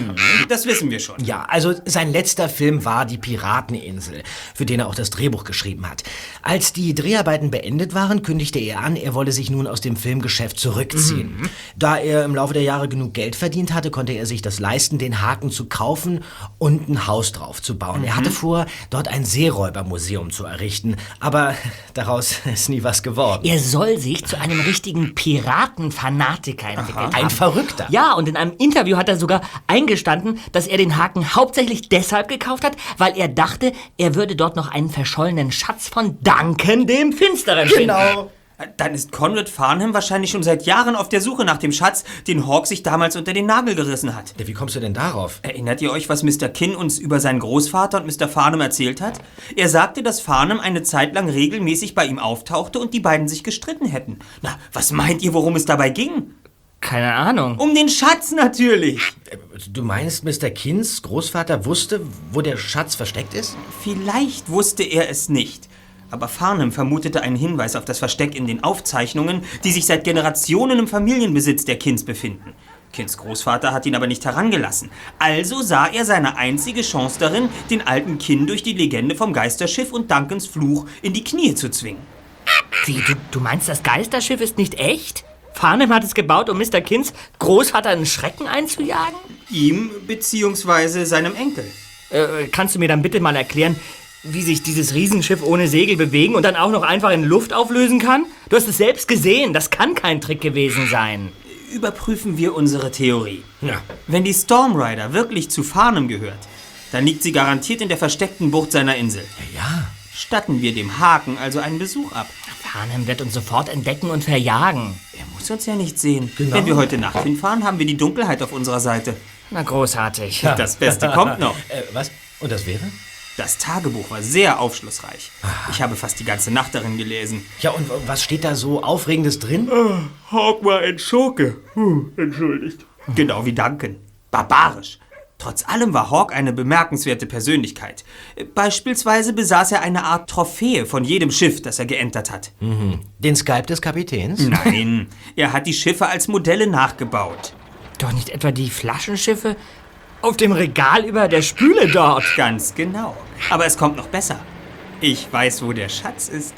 Das wissen wir schon. Ja, also sein letzter Film war Die Pirateninsel, für den er auch das Drehbuch geschrieben hat. Als die Dreharbeiten beendet waren, kündigte er an, er wolle sich nun aus dem Filmgeschäft zurückziehen. Da er im Laufe der Jahre genug Geld verdient hatte, konnte er sich das leisten, den Haken zu kaufen und ein Haus drauf zu bauen. Er hatte vor, dort ein Seeräubermuseum zu errichten, aber daraus ist nie was geworden. Er soll sich zu einem richtigen Piratenfanatiker entwickelt Ein. Verrückter. Ja, und in einem Interview hat er sogar eingestanden, dass er den Haken hauptsächlich deshalb gekauft hat, weil er dachte, er würde dort noch einen verschollenen Schatz von Duncan dem Finsteren finden. Genau. Dann ist Conrad Farnham wahrscheinlich schon seit Jahren auf der Suche nach dem Schatz, den Hawk sich damals unter den Nagel gerissen hat. Wie kommst du denn darauf? Erinnert ihr euch, was Mr. Kinn uns über seinen Großvater und Mr. Farnham erzählt hat? Er sagte, dass Farnham eine Zeit lang regelmäßig bei ihm auftauchte und die beiden sich gestritten hätten. Na, was meint ihr, worum es dabei ging? Keine Ahnung. Um den Schatz natürlich. Du meinst, Mr. Kins Großvater wusste, wo der Schatz versteckt ist? Vielleicht wusste er es nicht. Aber Farnham vermutete einen Hinweis auf das Versteck in den Aufzeichnungen, die sich seit Generationen im Familienbesitz der Kins befinden. Kins Großvater hat ihn aber nicht herangelassen. Also sah er seine einzige Chance darin, den alten Kin durch die Legende vom Geisterschiff und Duncans Fluch in die Knie zu zwingen. Wie, du, du meinst, das Geisterschiff ist nicht echt? Farnham hat es gebaut, um Mr. Kins Großvater einen Schrecken einzujagen? Ihm bzw. seinem Enkel. Äh, kannst du mir dann bitte mal erklären, wie sich dieses Riesenschiff ohne Segel bewegen und dann auch noch einfach in Luft auflösen kann? Du hast es selbst gesehen, das kann kein Trick gewesen sein. Überprüfen wir unsere Theorie. Ja. Wenn die Stormrider wirklich zu Farnham gehört, dann liegt sie garantiert in der versteckten Bucht seiner Insel. Ja. Statten wir dem Haken also einen Besuch ab. Farnham wird uns sofort entdecken und verjagen. Er muss uns ja nicht sehen. Genau. Wenn wir heute Nacht hinfahren, haben wir die Dunkelheit auf unserer Seite. Na, großartig. Das Beste kommt noch. Äh, was? Und das wäre? Das Tagebuch war sehr aufschlussreich. Ich habe fast die ganze Nacht darin gelesen. Ja, und was steht da so Aufregendes drin? Hawk war ein Schurke. entschuldigt. Genau wie Duncan. Barbarisch. Trotz allem war Hawk eine bemerkenswerte Persönlichkeit. Beispielsweise besaß er eine Art Trophäe von jedem Schiff, das er geentert hat. Den Skype des Kapitäns? Nein, er hat die Schiffe als Modelle nachgebaut. Doch nicht etwa die Flaschenschiffe auf dem Regal über der Spüle dort. Ganz genau. Aber es kommt noch besser. Ich weiß, wo der Schatz ist.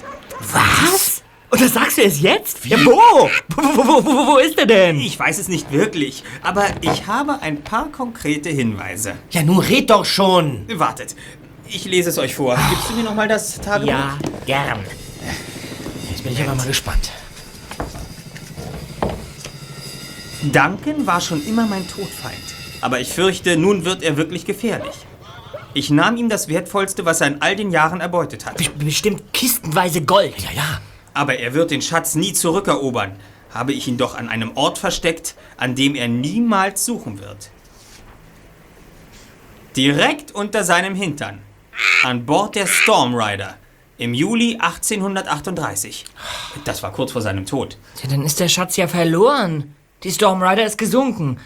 Was? Und das sagst du es jetzt? Ja, wo? Wo, wo, wo, wo, ist er denn? Ich weiß es nicht wirklich, aber ich habe ein paar konkrete Hinweise. Ja, nun red doch schon. Wartet, ich lese es euch vor. Gibst du mir noch mal das Tagebuch? Ja, gern. Jetzt bin ich aber mal gespannt. Duncan war schon immer mein Todfeind. Aber ich fürchte, nun wird er wirklich gefährlich. Ich nahm ihm das Wertvollste, was er in all den Jahren erbeutet hat. Best- Bestimmt kistenweise Gold. Ja, ja. Aber er wird den Schatz nie zurückerobern. Habe ich ihn doch an einem Ort versteckt, an dem er niemals suchen wird. Direkt unter seinem Hintern. An Bord der Stormrider. Im Juli 1838. Das war kurz vor seinem Tod. Ja, dann ist der Schatz ja verloren. Die Stormrider ist gesunken.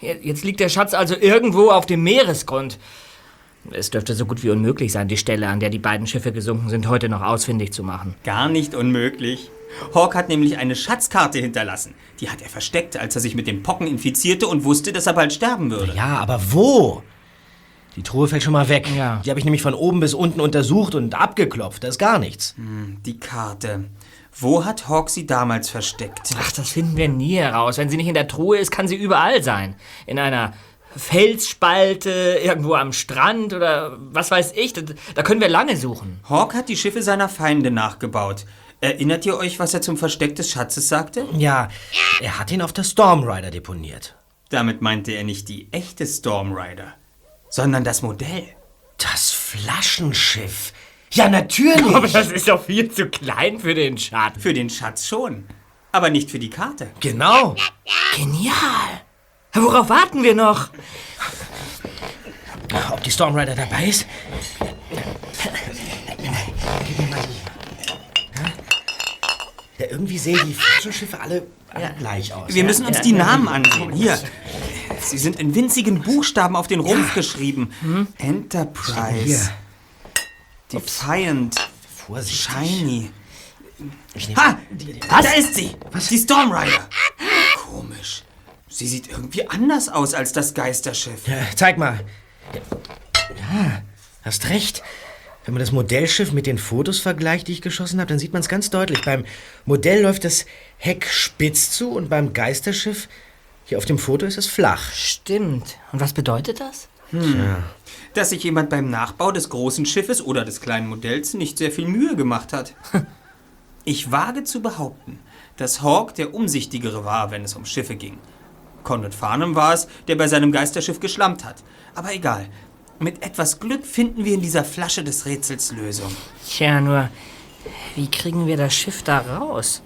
Je- Jetzt liegt der Schatz also irgendwo auf dem Meeresgrund. Es dürfte so gut wie unmöglich sein, die Stelle, an der die beiden Schiffe gesunken sind, heute noch ausfindig zu machen. Gar nicht unmöglich. Hawk hat nämlich eine Schatzkarte hinterlassen. Die hat er versteckt, als er sich mit den Pocken infizierte und wusste, dass er bald sterben würde. Ja, aber wo? Die Truhe fällt schon mal weg. Ja. Die habe ich nämlich von oben bis unten untersucht und abgeklopft. Da ist gar nichts. Die Karte. Wo hat Hawk sie damals versteckt? Ach, das finden wir nie heraus. Wenn sie nicht in der Truhe ist, kann sie überall sein. In einer Felsspalte, irgendwo am Strand oder was weiß ich. Da, da können wir lange suchen. Hawk hat die Schiffe seiner Feinde nachgebaut. Erinnert ihr euch, was er zum Versteck des Schatzes sagte? Ja, er hat ihn auf der Stormrider deponiert. Damit meinte er nicht die echte Stormrider, sondern das Modell. Das Flaschenschiff. Ja, natürlich. Aber das ist doch viel zu klein für den Schatz. Für den Schatz schon, aber nicht für die Karte. genau. Genial. Worauf warten wir noch? Ob die Stormrider dabei ist? Gib mir mal die. Ja? Ja, irgendwie sehen die Flaschenschiffe alle, alle gleich aus. Wir müssen uns die Namen ansehen. Hier. Sie sind in winzigen Buchstaben auf den Rumpf geschrieben. Enterprise. Defiant. Vorsichtig. Shiny. Ha! Da ist sie! Die Stormrider. Sie sieht irgendwie anders aus als das Geisterschiff. Ja, zeig mal. Ja, hast recht. Wenn man das Modellschiff mit den Fotos vergleicht, die ich geschossen habe, dann sieht man es ganz deutlich. Beim Modell läuft das Heck spitz zu und beim Geisterschiff, hier auf dem Foto, ist es flach. Stimmt. Und was bedeutet das? Hm. Dass sich jemand beim Nachbau des großen Schiffes oder des kleinen Modells nicht sehr viel Mühe gemacht hat. Ich wage zu behaupten, dass Hawk der Umsichtigere war, wenn es um Schiffe ging. Conrad Farnham war es, der bei seinem Geisterschiff geschlampt hat. Aber egal. Mit etwas Glück finden wir in dieser Flasche des Rätsels Lösung. Tja, nur, wie kriegen wir das Schiff da raus?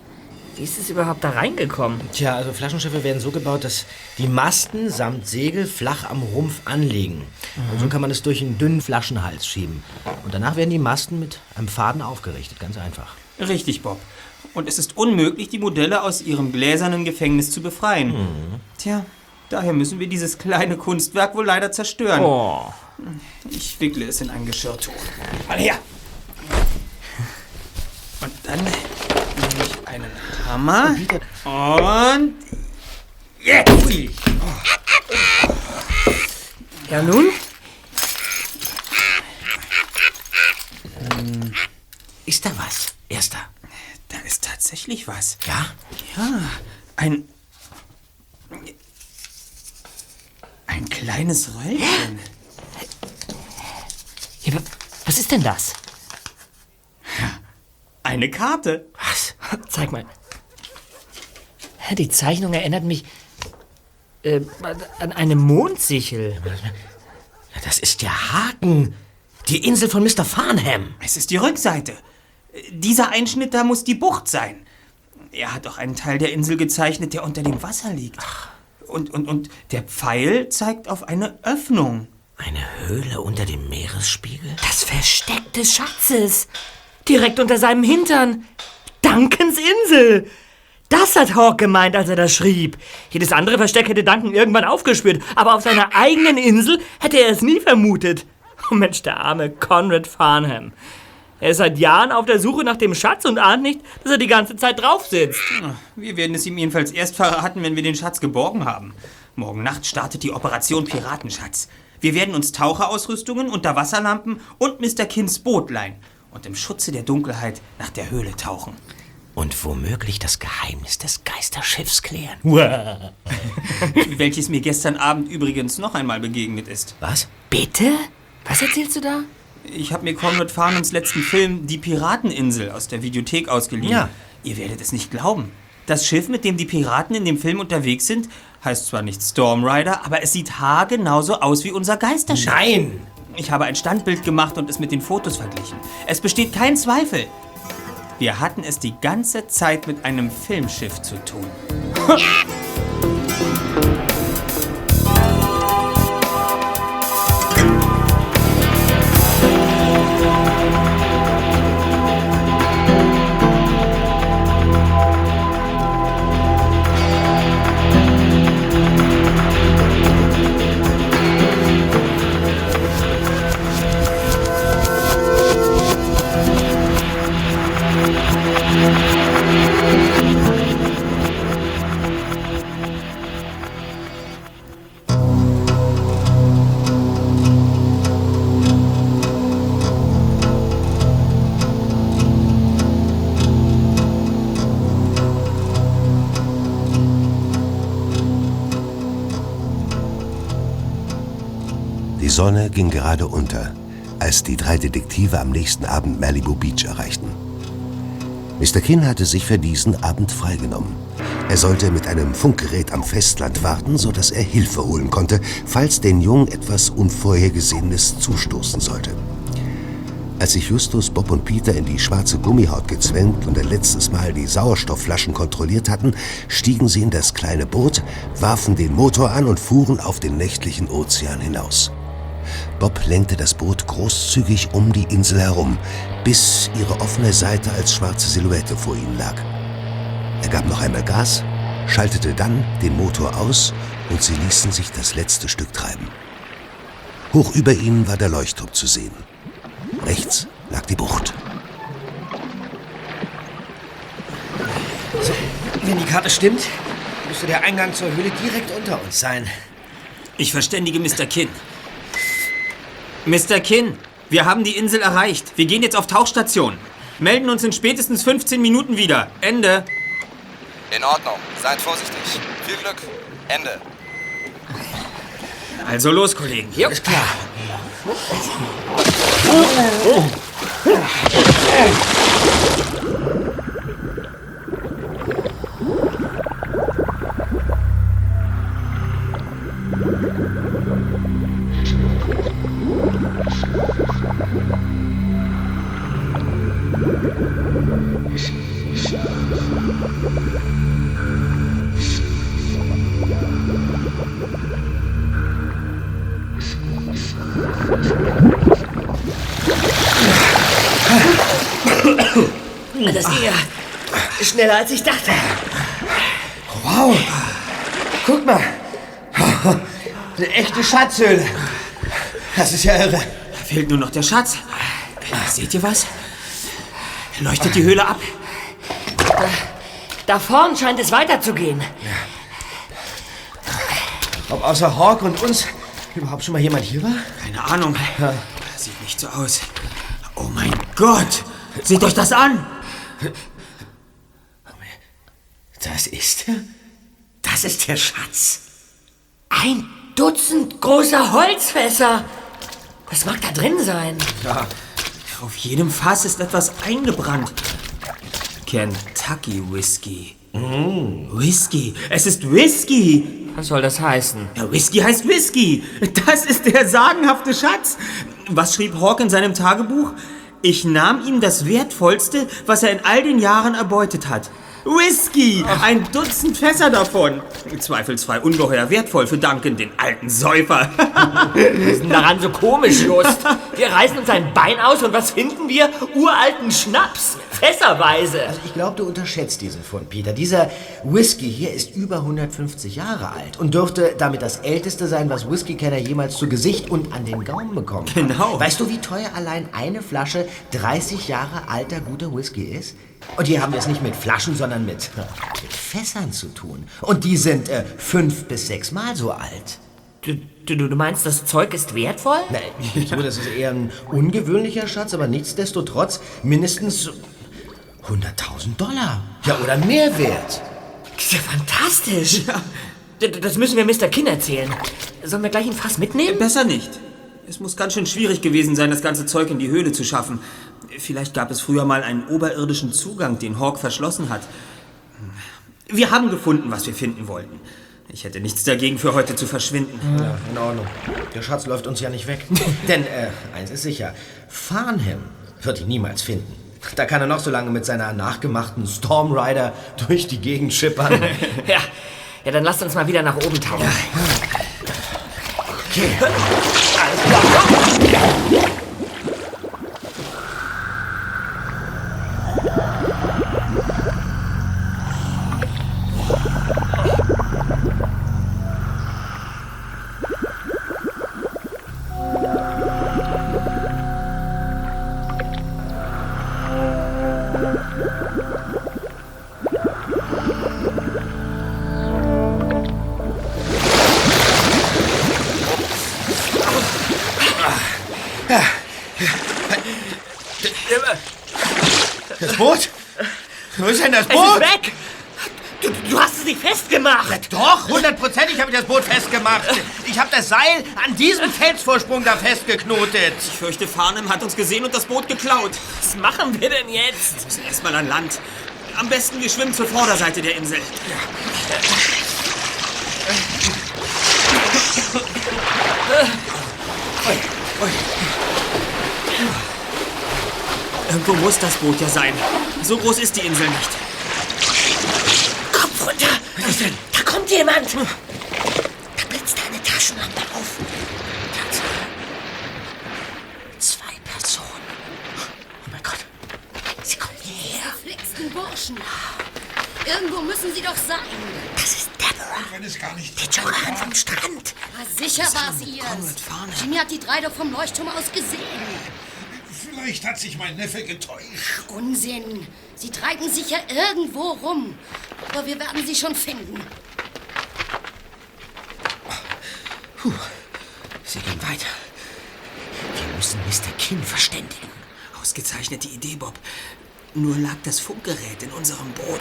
Wie ist es überhaupt da reingekommen? Tja, also Flaschenschiffe werden so gebaut, dass die Masten samt Segel flach am Rumpf anliegen. Und so kann man es durch einen dünnen Flaschenhals schieben. Und danach werden die Masten mit einem Faden aufgerichtet, ganz einfach. Richtig, Bob. Und es ist unmöglich, die Modelle aus ihrem gläsernen Gefängnis zu befreien. Tja, daher müssen wir dieses kleine Kunstwerk wohl leider zerstören. Oh. Ich wickle es in ein Geschirrtuch. Mal her! Und dann nehme ich einen Hammer und jetzt! Ja nun? Ist da was, Erster? Tatsächlich was. Ja? Ja, ein. Ein kleines Röllchen. Ja, wa- was ist denn das? Eine Karte. Was? Zeig mal. Die Zeichnung erinnert mich äh, an eine Mondsichel. Das ist der Haken. Die Insel von Mr. Farnham. Es ist die Rückseite. Dieser Einschnitt da muss die Bucht sein. Er hat auch einen Teil der Insel gezeichnet, der unter dem Wasser liegt. Und, und, und der Pfeil zeigt auf eine Öffnung. Eine Höhle unter dem Meeresspiegel? Das Versteck des Schatzes. Direkt unter seinem Hintern. Duncans Insel. Das hat Hawk gemeint, als er das schrieb. Jedes andere Versteck hätte Duncan irgendwann aufgespürt, aber auf seiner eigenen Insel hätte er es nie vermutet. Oh Mensch, der arme Conrad Farnham. Er ist seit Jahren auf der Suche nach dem Schatz und ahnt nicht, dass er die ganze Zeit drauf sitzt. Wir werden es ihm jedenfalls erst verraten, wenn wir den Schatz geborgen haben. Morgen Nacht startet die Operation Piratenschatz. Wir werden uns Taucherausrüstungen, Unterwasserlampen und Mr. Kins Boot leihen und im Schutze der Dunkelheit nach der Höhle tauchen. Und womöglich das Geheimnis des Geisterschiffs klären. Welches mir gestern Abend übrigens noch einmal begegnet ist. Was? Bitte? Was erzählst du da? Ich habe mir Conrad Farnhams letzten Film Die Pirateninsel aus der Videothek ausgeliehen. Ja. Ihr werdet es nicht glauben. Das Schiff, mit dem die Piraten in dem Film unterwegs sind, heißt zwar nicht Storm Rider, aber es sieht haargenauso aus wie unser Geisterschiff. Nein! Ich habe ein Standbild gemacht und es mit den Fotos verglichen. Es besteht kein Zweifel. Wir hatten es die ganze Zeit mit einem Filmschiff zu tun. Die Sonne ging gerade unter, als die drei Detektive am nächsten Abend Malibu Beach erreichten. Mr. Kinn hatte sich für diesen Abend freigenommen. Er sollte mit einem Funkgerät am Festland warten, sodass er Hilfe holen konnte, falls den Jungen etwas Unvorhergesehenes zustoßen sollte. Als sich Justus, Bob und Peter in die schwarze Gummihaut gezwängt und ein letztes Mal die Sauerstoffflaschen kontrolliert hatten, stiegen sie in das kleine Boot, warfen den Motor an und fuhren auf den nächtlichen Ozean hinaus. Bob lenkte das Boot großzügig um die Insel herum, bis ihre offene Seite als schwarze Silhouette vor ihnen lag. Er gab noch einmal Gas, schaltete dann den Motor aus und sie ließen sich das letzte Stück treiben. Hoch über ihnen war der Leuchtturm zu sehen. Rechts lag die Bucht. Wenn die Karte stimmt, müsste der Eingang zur Höhle direkt unter uns sein. Ich verständige Mr. Kinn. Mr. Kinn, wir haben die Insel erreicht. Wir gehen jetzt auf Tauchstation. Melden uns in spätestens 15 Minuten wieder. Ende. In Ordnung. Seid vorsichtig. Viel Glück. Ende. Also los, Kollegen. Jo. Ist klar. Das ging ja schneller als ich dachte. Wow. Guck mal. Eine echte Schatzhöhle. Das ist ja irre. Fehlt nur noch der Schatz. Seht ihr was? Leuchtet die Höhle ab. Da vorn scheint es weiterzugehen. Ob außer Hawk und uns überhaupt schon mal jemand hier war? Keine Ahnung. Sieht nicht so aus. Oh mein Gott! Seht euch das an! Das ist er? Das ist der Schatz. Ein Dutzend großer Holzfässer. Was mag da drin sein? Ja, auf jedem Fass ist etwas eingebrannt. Kentucky Whisky. Whisky. Es ist Whisky. Was soll das heißen? Ja, Whisky heißt Whisky. Das ist der sagenhafte Schatz. Was schrieb Hawk in seinem Tagebuch? Ich nahm ihm das Wertvollste, was er in all den Jahren erbeutet hat. Whisky! Ein Dutzend Fässer davon. Zweifelsfrei ungeheuer wertvoll für Duncan, den alten Säufer. Was ist denn daran so komisch, Just? Wir reißen uns ein Bein aus und was finden wir? Uralten Schnaps. Fässerweise. Also ich glaube, du unterschätzt diesen Fund, Peter. Dieser Whisky hier ist über 150 Jahre alt und dürfte damit das älteste sein, was Whiskykenner jemals zu Gesicht und an den Gaumen bekommen haben. Genau. Weißt du, wie teuer allein eine Flasche 30 Jahre alter guter Whisky ist? Und hier haben wir es nicht mit Flaschen, sondern mit, mit Fässern zu tun. Und die sind äh, fünf bis sechs Mal so alt. Du, du, du meinst, das Zeug ist wertvoll? Nein, so, das ist eher ein ungewöhnlicher Schatz, aber nichtsdestotrotz mindestens 100.000 Dollar. Ja, oder mehr wert. Das ist ja fantastisch. D- Das müssen wir Mr. Kinn erzählen. Sollen wir gleich ein Fass mitnehmen? Besser nicht. Es muss ganz schön schwierig gewesen sein, das ganze Zeug in die Höhle zu schaffen. Vielleicht gab es früher mal einen oberirdischen Zugang, den Hawk verschlossen hat. Wir haben gefunden, was wir finden wollten. Ich hätte nichts dagegen, für heute zu verschwinden. Ja, in Ordnung. Der Schatz läuft uns ja nicht weg. Denn, äh, eins ist sicher. Farnham wird ihn niemals finden. Da kann er noch so lange mit seiner nachgemachten Storm Rider durch die Gegend schippern. Ja. Ja, dann lasst uns mal wieder nach oben tauchen. Okay. Das Boot? Wo ist denn das Es Boot? ist weg! Du, du hast es nicht festgemacht! Doch, hundertprozentig habe ich das Boot festgemacht. Ich habe das Seil an diesem Felsvorsprung da festgeknotet. Ich fürchte, Farnham hat uns gesehen und das Boot geklaut. Was machen wir denn jetzt? Wir müssen erstmal an Land. Am besten wir schwimmen zur Vorderseite der Insel. Irgendwo muss das Boot ja sein. So groß ist die Insel nicht. Kopf runter! Was denn? Da kommt jemand! Da blitzt eine Taschenlampe auf. Tatsache. Zwei Personen. Oh mein Gott. Sie kommen hierher. Verflixten Burschen. Irgendwo müssen sie doch sein. Das ist Deborah. Wenn es gar nicht Die Joran vom Strand. Na, sicher war es ihr. Jimmy hat die drei doch vom Leuchtturm aus gesehen. Vielleicht hat sich mein Neffe getäuscht. Ach, Unsinn. Sie treiben sicher irgendwo rum. Aber wir werden sie schon finden. Puh. Sie gehen weiter. Wir müssen Mr. Kinn verständigen. Ausgezeichnete Idee, Bob. Nur lag das Funkgerät in unserem Boot.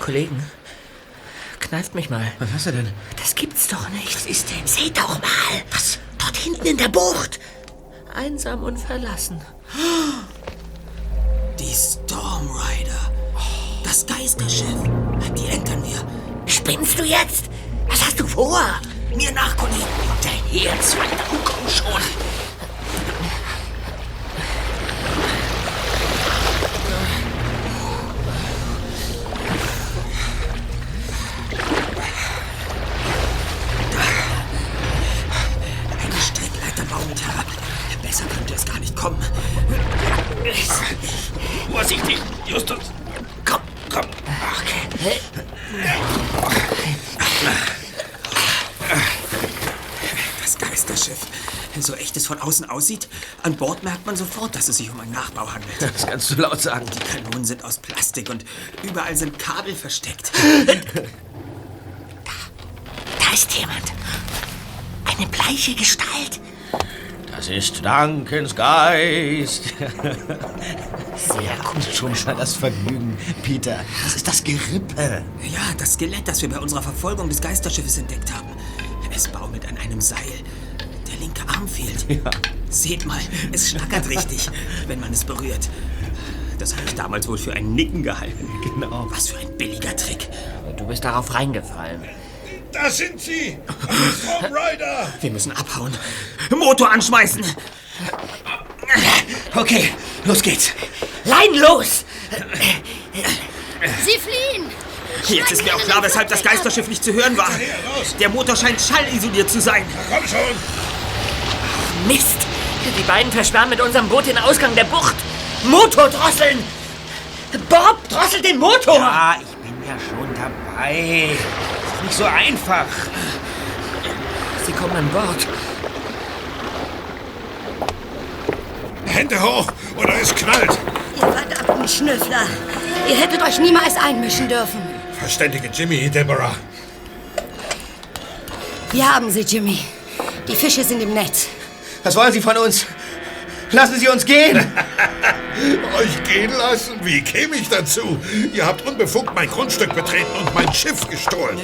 Kollegen, kneift mich mal. Was hast du denn? Das gibt's doch nicht. Was ist denn? Seht doch mal. Was? Dort hinten in der Bucht. Einsam und verlassen. Die Storm Rider. Das Geisterschiff. Die entern wir. Spinnst du jetzt? Was hast du vor? Mir nach, Kollegen. Hinterher, Zweiter. Komm schon. Merkt man sofort, dass es sich um einen Nachbau handelt. Das kannst du laut sagen. Die Kanonen sind aus Plastik und überall sind Kabel versteckt. Da ist jemand. Eine bleiche Gestalt. Das ist Dankens Geist. Sehr gut. Schon mal das Vergnügen, Peter. Das ist das Gerippe. Ja, das Skelett, das wir bei unserer Verfolgung des Geisterschiffes entdeckt haben. Es baumelt an einem Seil. Der linke Arm fehlt. Ja. Seht mal, es schnackert richtig, wenn man es berührt. Das habe ich damals wohl für ein Nicken gehalten. Genau. Was für ein billiger Trick. Du bist darauf reingefallen. Da sind sie! Storm Rider! Wir müssen abhauen. Motor anschmeißen. Okay, los geht's. Lein los! Sie fliehen! Jetzt ist mir auch klar, weshalb das Geisterschiff nicht zu hören war. Der Motor scheint schallisoliert zu sein. Komm schon! Die beiden versperren mit unserem Boot den Ausgang der Bucht. Motor drosseln! Bob, drossel den Motor! Ah, ich bin ja schon dabei. Das ist nicht so einfach. Sie kommen an Bord. Hände hoch oder es knallt! Ihr verdammten Schnüffler. Ihr hättet euch niemals einmischen dürfen. Verständige Jimmy, Deborah. Wir haben sie, Jimmy. Die Fische sind im Netz. Was wollen Sie von uns? Lassen Sie uns gehen! Euch gehen lassen? Wie käme ich dazu? Ihr habt unbefugt mein Grundstück betreten und mein Schiff gestohlen.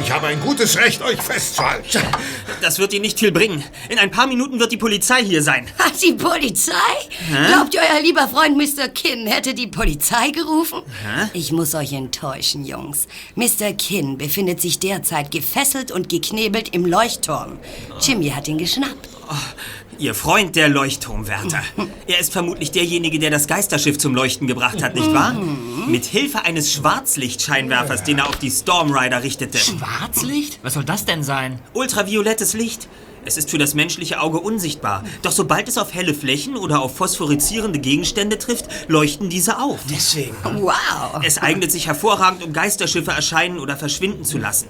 Ich habe ein gutes Recht, euch festzuhalten. Das wird Ihnen nicht viel bringen. In ein paar Minuten wird die Polizei hier sein. Hat die Polizei? Glaubt ihr, euer lieber Freund Mr. Kinn hätte die Polizei gerufen? Ich muss euch enttäuschen, Jungs. Mr. Kinn befindet sich derzeit gefesselt und geknebelt im Leuchtturm. Jimmy hat ihn geschnappt. Ihr Freund, der Leuchtturmwärter. Er ist vermutlich derjenige, der das Geisterschiff zum Leuchten gebracht hat, nicht wahr? Mit Hilfe eines Schwarzlichtscheinwerfers, den er auf die Stormrider richtete. Schwarzlicht? Was soll das denn sein? Ultraviolettes Licht. Es ist für das menschliche Auge unsichtbar. Doch sobald es auf helle Flächen oder auf phosphorizierende Gegenstände trifft, leuchten diese auf. Deswegen. Wow. Es eignet sich hervorragend, um Geisterschiffe erscheinen oder verschwinden zu lassen.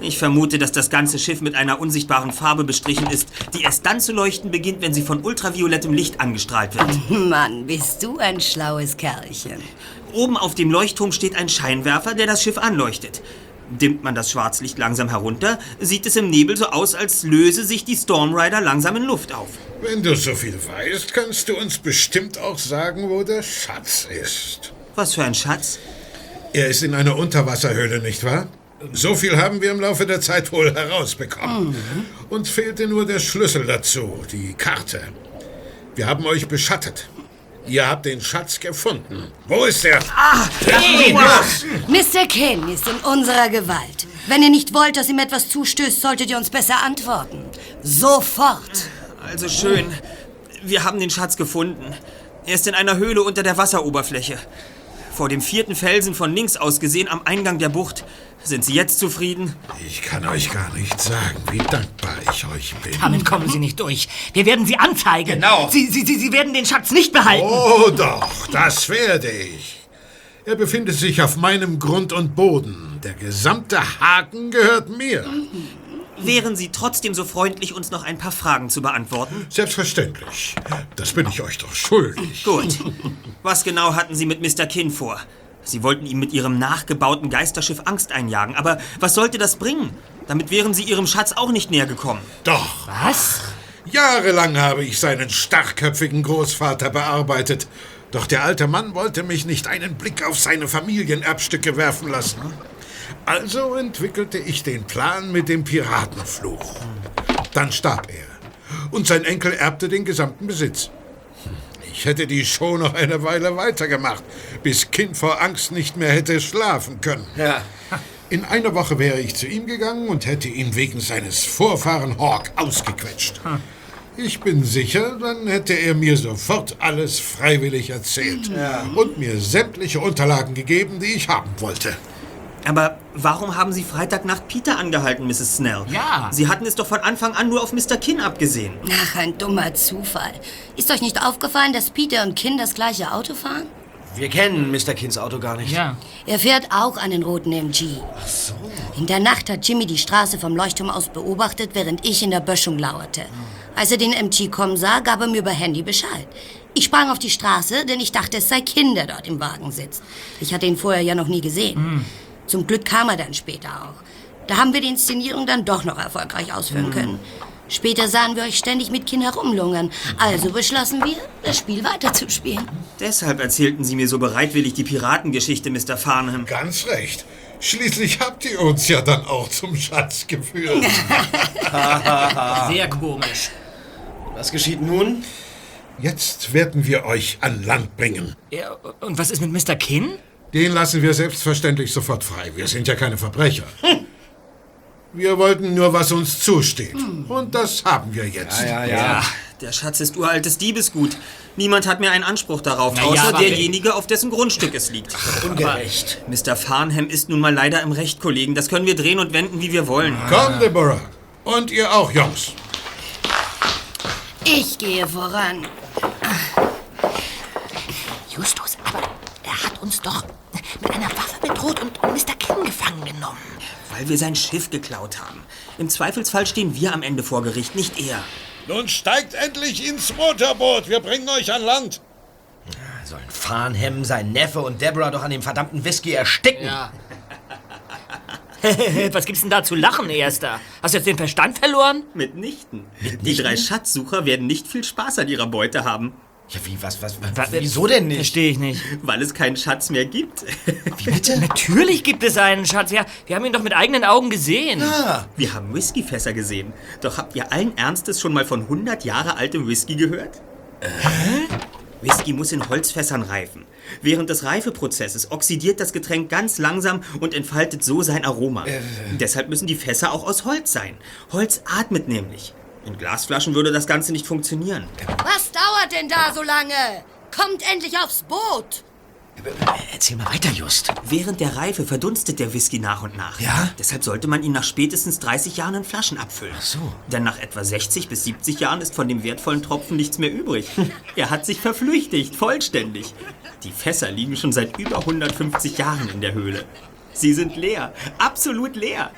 Ich vermute, dass das ganze Schiff mit einer unsichtbaren Farbe bestrichen ist, die erst dann zu leuchten beginnt, wenn sie von ultraviolettem Licht angestrahlt wird. Mann, bist du ein schlaues Kerlchen. Oben auf dem Leuchtturm steht ein Scheinwerfer, der das Schiff anleuchtet. Dimmt man das Schwarzlicht langsam herunter, sieht es im Nebel so aus, als löse sich die Stormrider langsam in Luft auf. Wenn du so viel weißt, kannst du uns bestimmt auch sagen, wo der Schatz ist. Was für ein Schatz? Er ist in einer Unterwasserhöhle, nicht wahr? So viel haben wir im Laufe der Zeit wohl herausbekommen. Uns fehlte nur der Schlüssel dazu, die Karte. Wir haben euch beschattet. Ihr habt den Schatz gefunden. Wo ist er? Mr. Kinn ist in unserer Gewalt. Wenn ihr nicht wollt, dass ihm etwas zustößt, solltet ihr uns besser antworten. Sofort. Also schön. Wir haben den Schatz gefunden. Er ist in einer Höhle unter der Wasseroberfläche. Vor dem vierten Felsen von links aus gesehen am Eingang der Bucht. Sind Sie jetzt zufrieden? Ich kann euch gar nicht sagen, wie dankbar ich euch bin. Damit kommen Sie nicht durch. Wir werden Sie anzeigen. Genau. Sie, Sie, Sie, Sie werden den Schatz nicht behalten. Oh doch, das werde ich. Er befindet sich auf meinem Grund und Boden. Der gesamte Haken gehört mir. Wären Sie trotzdem so freundlich, uns noch ein paar Fragen zu beantworten? Selbstverständlich. Das bin ich euch doch schuldig. Gut. Was genau hatten Sie mit Mr. Kin vor? Sie wollten ihm mit Ihrem nachgebauten Geisterschiff Angst einjagen, aber was sollte das bringen? Damit wären sie ihrem Schatz auch nicht näher gekommen. Doch. Was? Jahrelang habe ich seinen starrköpfigen Großvater bearbeitet. Doch der alte Mann wollte mich nicht einen Blick auf seine Familienerbstücke werfen lassen. Also entwickelte ich den Plan mit dem Piratenfluch. Dann starb er. Und sein Enkel erbte den gesamten Besitz. Ich hätte die Show noch eine Weile weitergemacht, bis Kind vor Angst nicht mehr hätte schlafen können. Ja. In einer Woche wäre ich zu ihm gegangen und hätte ihn wegen seines Vorfahren Hawk ausgequetscht. Ich bin sicher, dann hätte er mir sofort alles freiwillig erzählt und mir sämtliche Unterlagen gegeben, die ich haben wollte. Aber warum haben Sie Freitagnacht Peter angehalten, Mrs. Snell? Ja. Sie hatten es doch von Anfang an nur auf Mr. Kin abgesehen. Ach, ein dummer Zufall. Ist euch nicht aufgefallen, dass Peter und Kin das gleiche Auto fahren? Wir kennen Mr. Kins Auto gar nicht. Ja. Er fährt auch einen roten MG. Ach so. In der Nacht hat Jimmy die Straße vom Leuchtturm aus beobachtet, während ich in der Böschung lauerte. Als er den MG kommen sah, gab er mir über Handy Bescheid. Ich sprang auf die Straße, denn ich dachte, es sei Kind, der dort im Wagen sitzt. Ich hatte ihn vorher ja noch nie gesehen. Zum Glück kam er dann später auch. Da haben wir die Inszenierung dann doch noch erfolgreich ausführen können. Später sahen wir euch ständig mit Kind herumlungern. Also beschlossen wir, das Spiel weiterzuspielen. Deshalb erzählten Sie mir so bereitwillig die Piratengeschichte, Mr. Farnham. Ganz recht. Schließlich habt ihr uns ja dann auch zum Schatz geführt. Sehr komisch. Was geschieht nun? Jetzt werden wir euch an Land bringen. Ja, und was ist mit Mr. Kin? Den lassen wir selbstverständlich sofort frei. Wir sind ja keine Verbrecher. Wir wollten nur, was uns zusteht. Und das haben wir jetzt. Ja, Ja, der Schatz ist uraltes Diebesgut. Niemand hat mehr einen Anspruch darauf, Na ja, außer aber- derjenige, auf dessen Grundstück es liegt. Ungerecht. Mr. Farnham ist nun mal leider im Recht, Kollegen. Das können wir drehen und wenden, wie wir wollen. Komm, Deborah. Und ihr auch, Jungs. Ich gehe voran. Justus, aber er hat uns doch mit einer Waffe bedroht und Mr. Kin gefangen genommen. Weil wir sein Schiff geklaut haben. Im Zweifelsfall stehen wir am Ende vor Gericht, nicht er. Nun steigt endlich ins Motorboot. Wir bringen euch an Land. Sollen Farnham, sein Neffe und Deborah doch an dem verdammten Whisky ersticken? Was gibt's denn da zu lachen, Erster? Hast du jetzt den Verstand verloren? Mitnichten. Die drei Schatzsucher werden nicht viel Spaß an ihrer Beute haben, Ja, wie, was, was, was Was- wieso denn nicht? Verstehe ich nicht. weil es keinen Schatz mehr gibt. Wie bitte? Natürlich gibt es einen, Schatz. Ja, wir haben ihn doch mit eigenen Augen gesehen. Wir haben Whiskyfässer gesehen. Doch habt ihr allen Ernstes schon mal von 100 Jahre altem Whisky gehört? Whisky muss in Holzfässern reifen. Während des Reifeprozesses oxidiert das Getränk ganz langsam und entfaltet so sein Aroma. Deshalb müssen die Fässer auch aus Holz sein. Holz atmet nämlich. In Glasflaschen würde das Ganze nicht funktionieren. Was dauert denn da so lange? Kommt endlich aufs Boot. Erzähl mal weiter, Just. Während der Reife verdunstet der Whisky nach und nach. Ja? Deshalb sollte man ihn nach spätestens 30 Jahren in Flaschen abfüllen. Ach so. Denn nach etwa 60 bis 70 Jahren ist von dem wertvollen Tropfen nichts mehr übrig. er hat sich verflüchtigt, vollständig. Die Fässer liegen schon seit über 150 Jahren in der Höhle. Sie sind leer, absolut leer.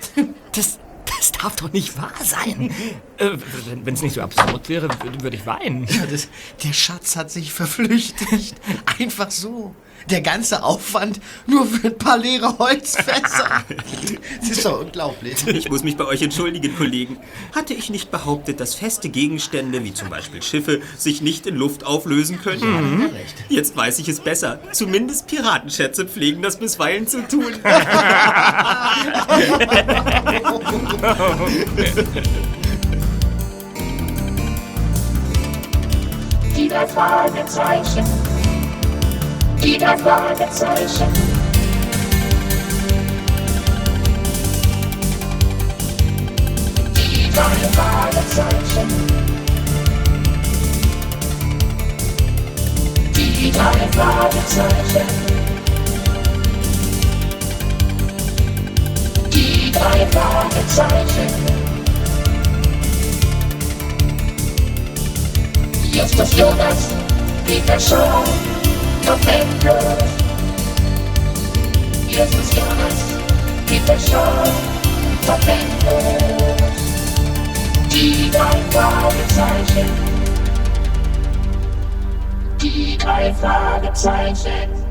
Das, das darf doch nicht wahr sein. äh, Wenn es nicht so absurd wäre, würde würd ich weinen. Ja, das, der Schatz hat sich verflüchtigt. Einfach so. Der ganze Aufwand nur für ein paar leere Holzfässer. Das ist doch unglaublich. Ich muss mich bei euch entschuldigen, Kollegen. Hatte ich nicht behauptet, dass feste Gegenstände, wie zum Beispiel Schiffe, sich nicht in Luft auflösen können? Jetzt weiß ich es besser. Zumindest Piratenschätze pflegen das bisweilen zu tun. Die drei Fragezeichen. Die drei Fragezeichen. Die drei Fragezeichen. Die drei Fragezeichen. Die drei Fragezeichen. Justus Jonas, Peter Shaw, noch endlos. Justus Jonas, Peter Shaw, noch endlos. Die drei Fragezeichen. Die drei Fragezeichen.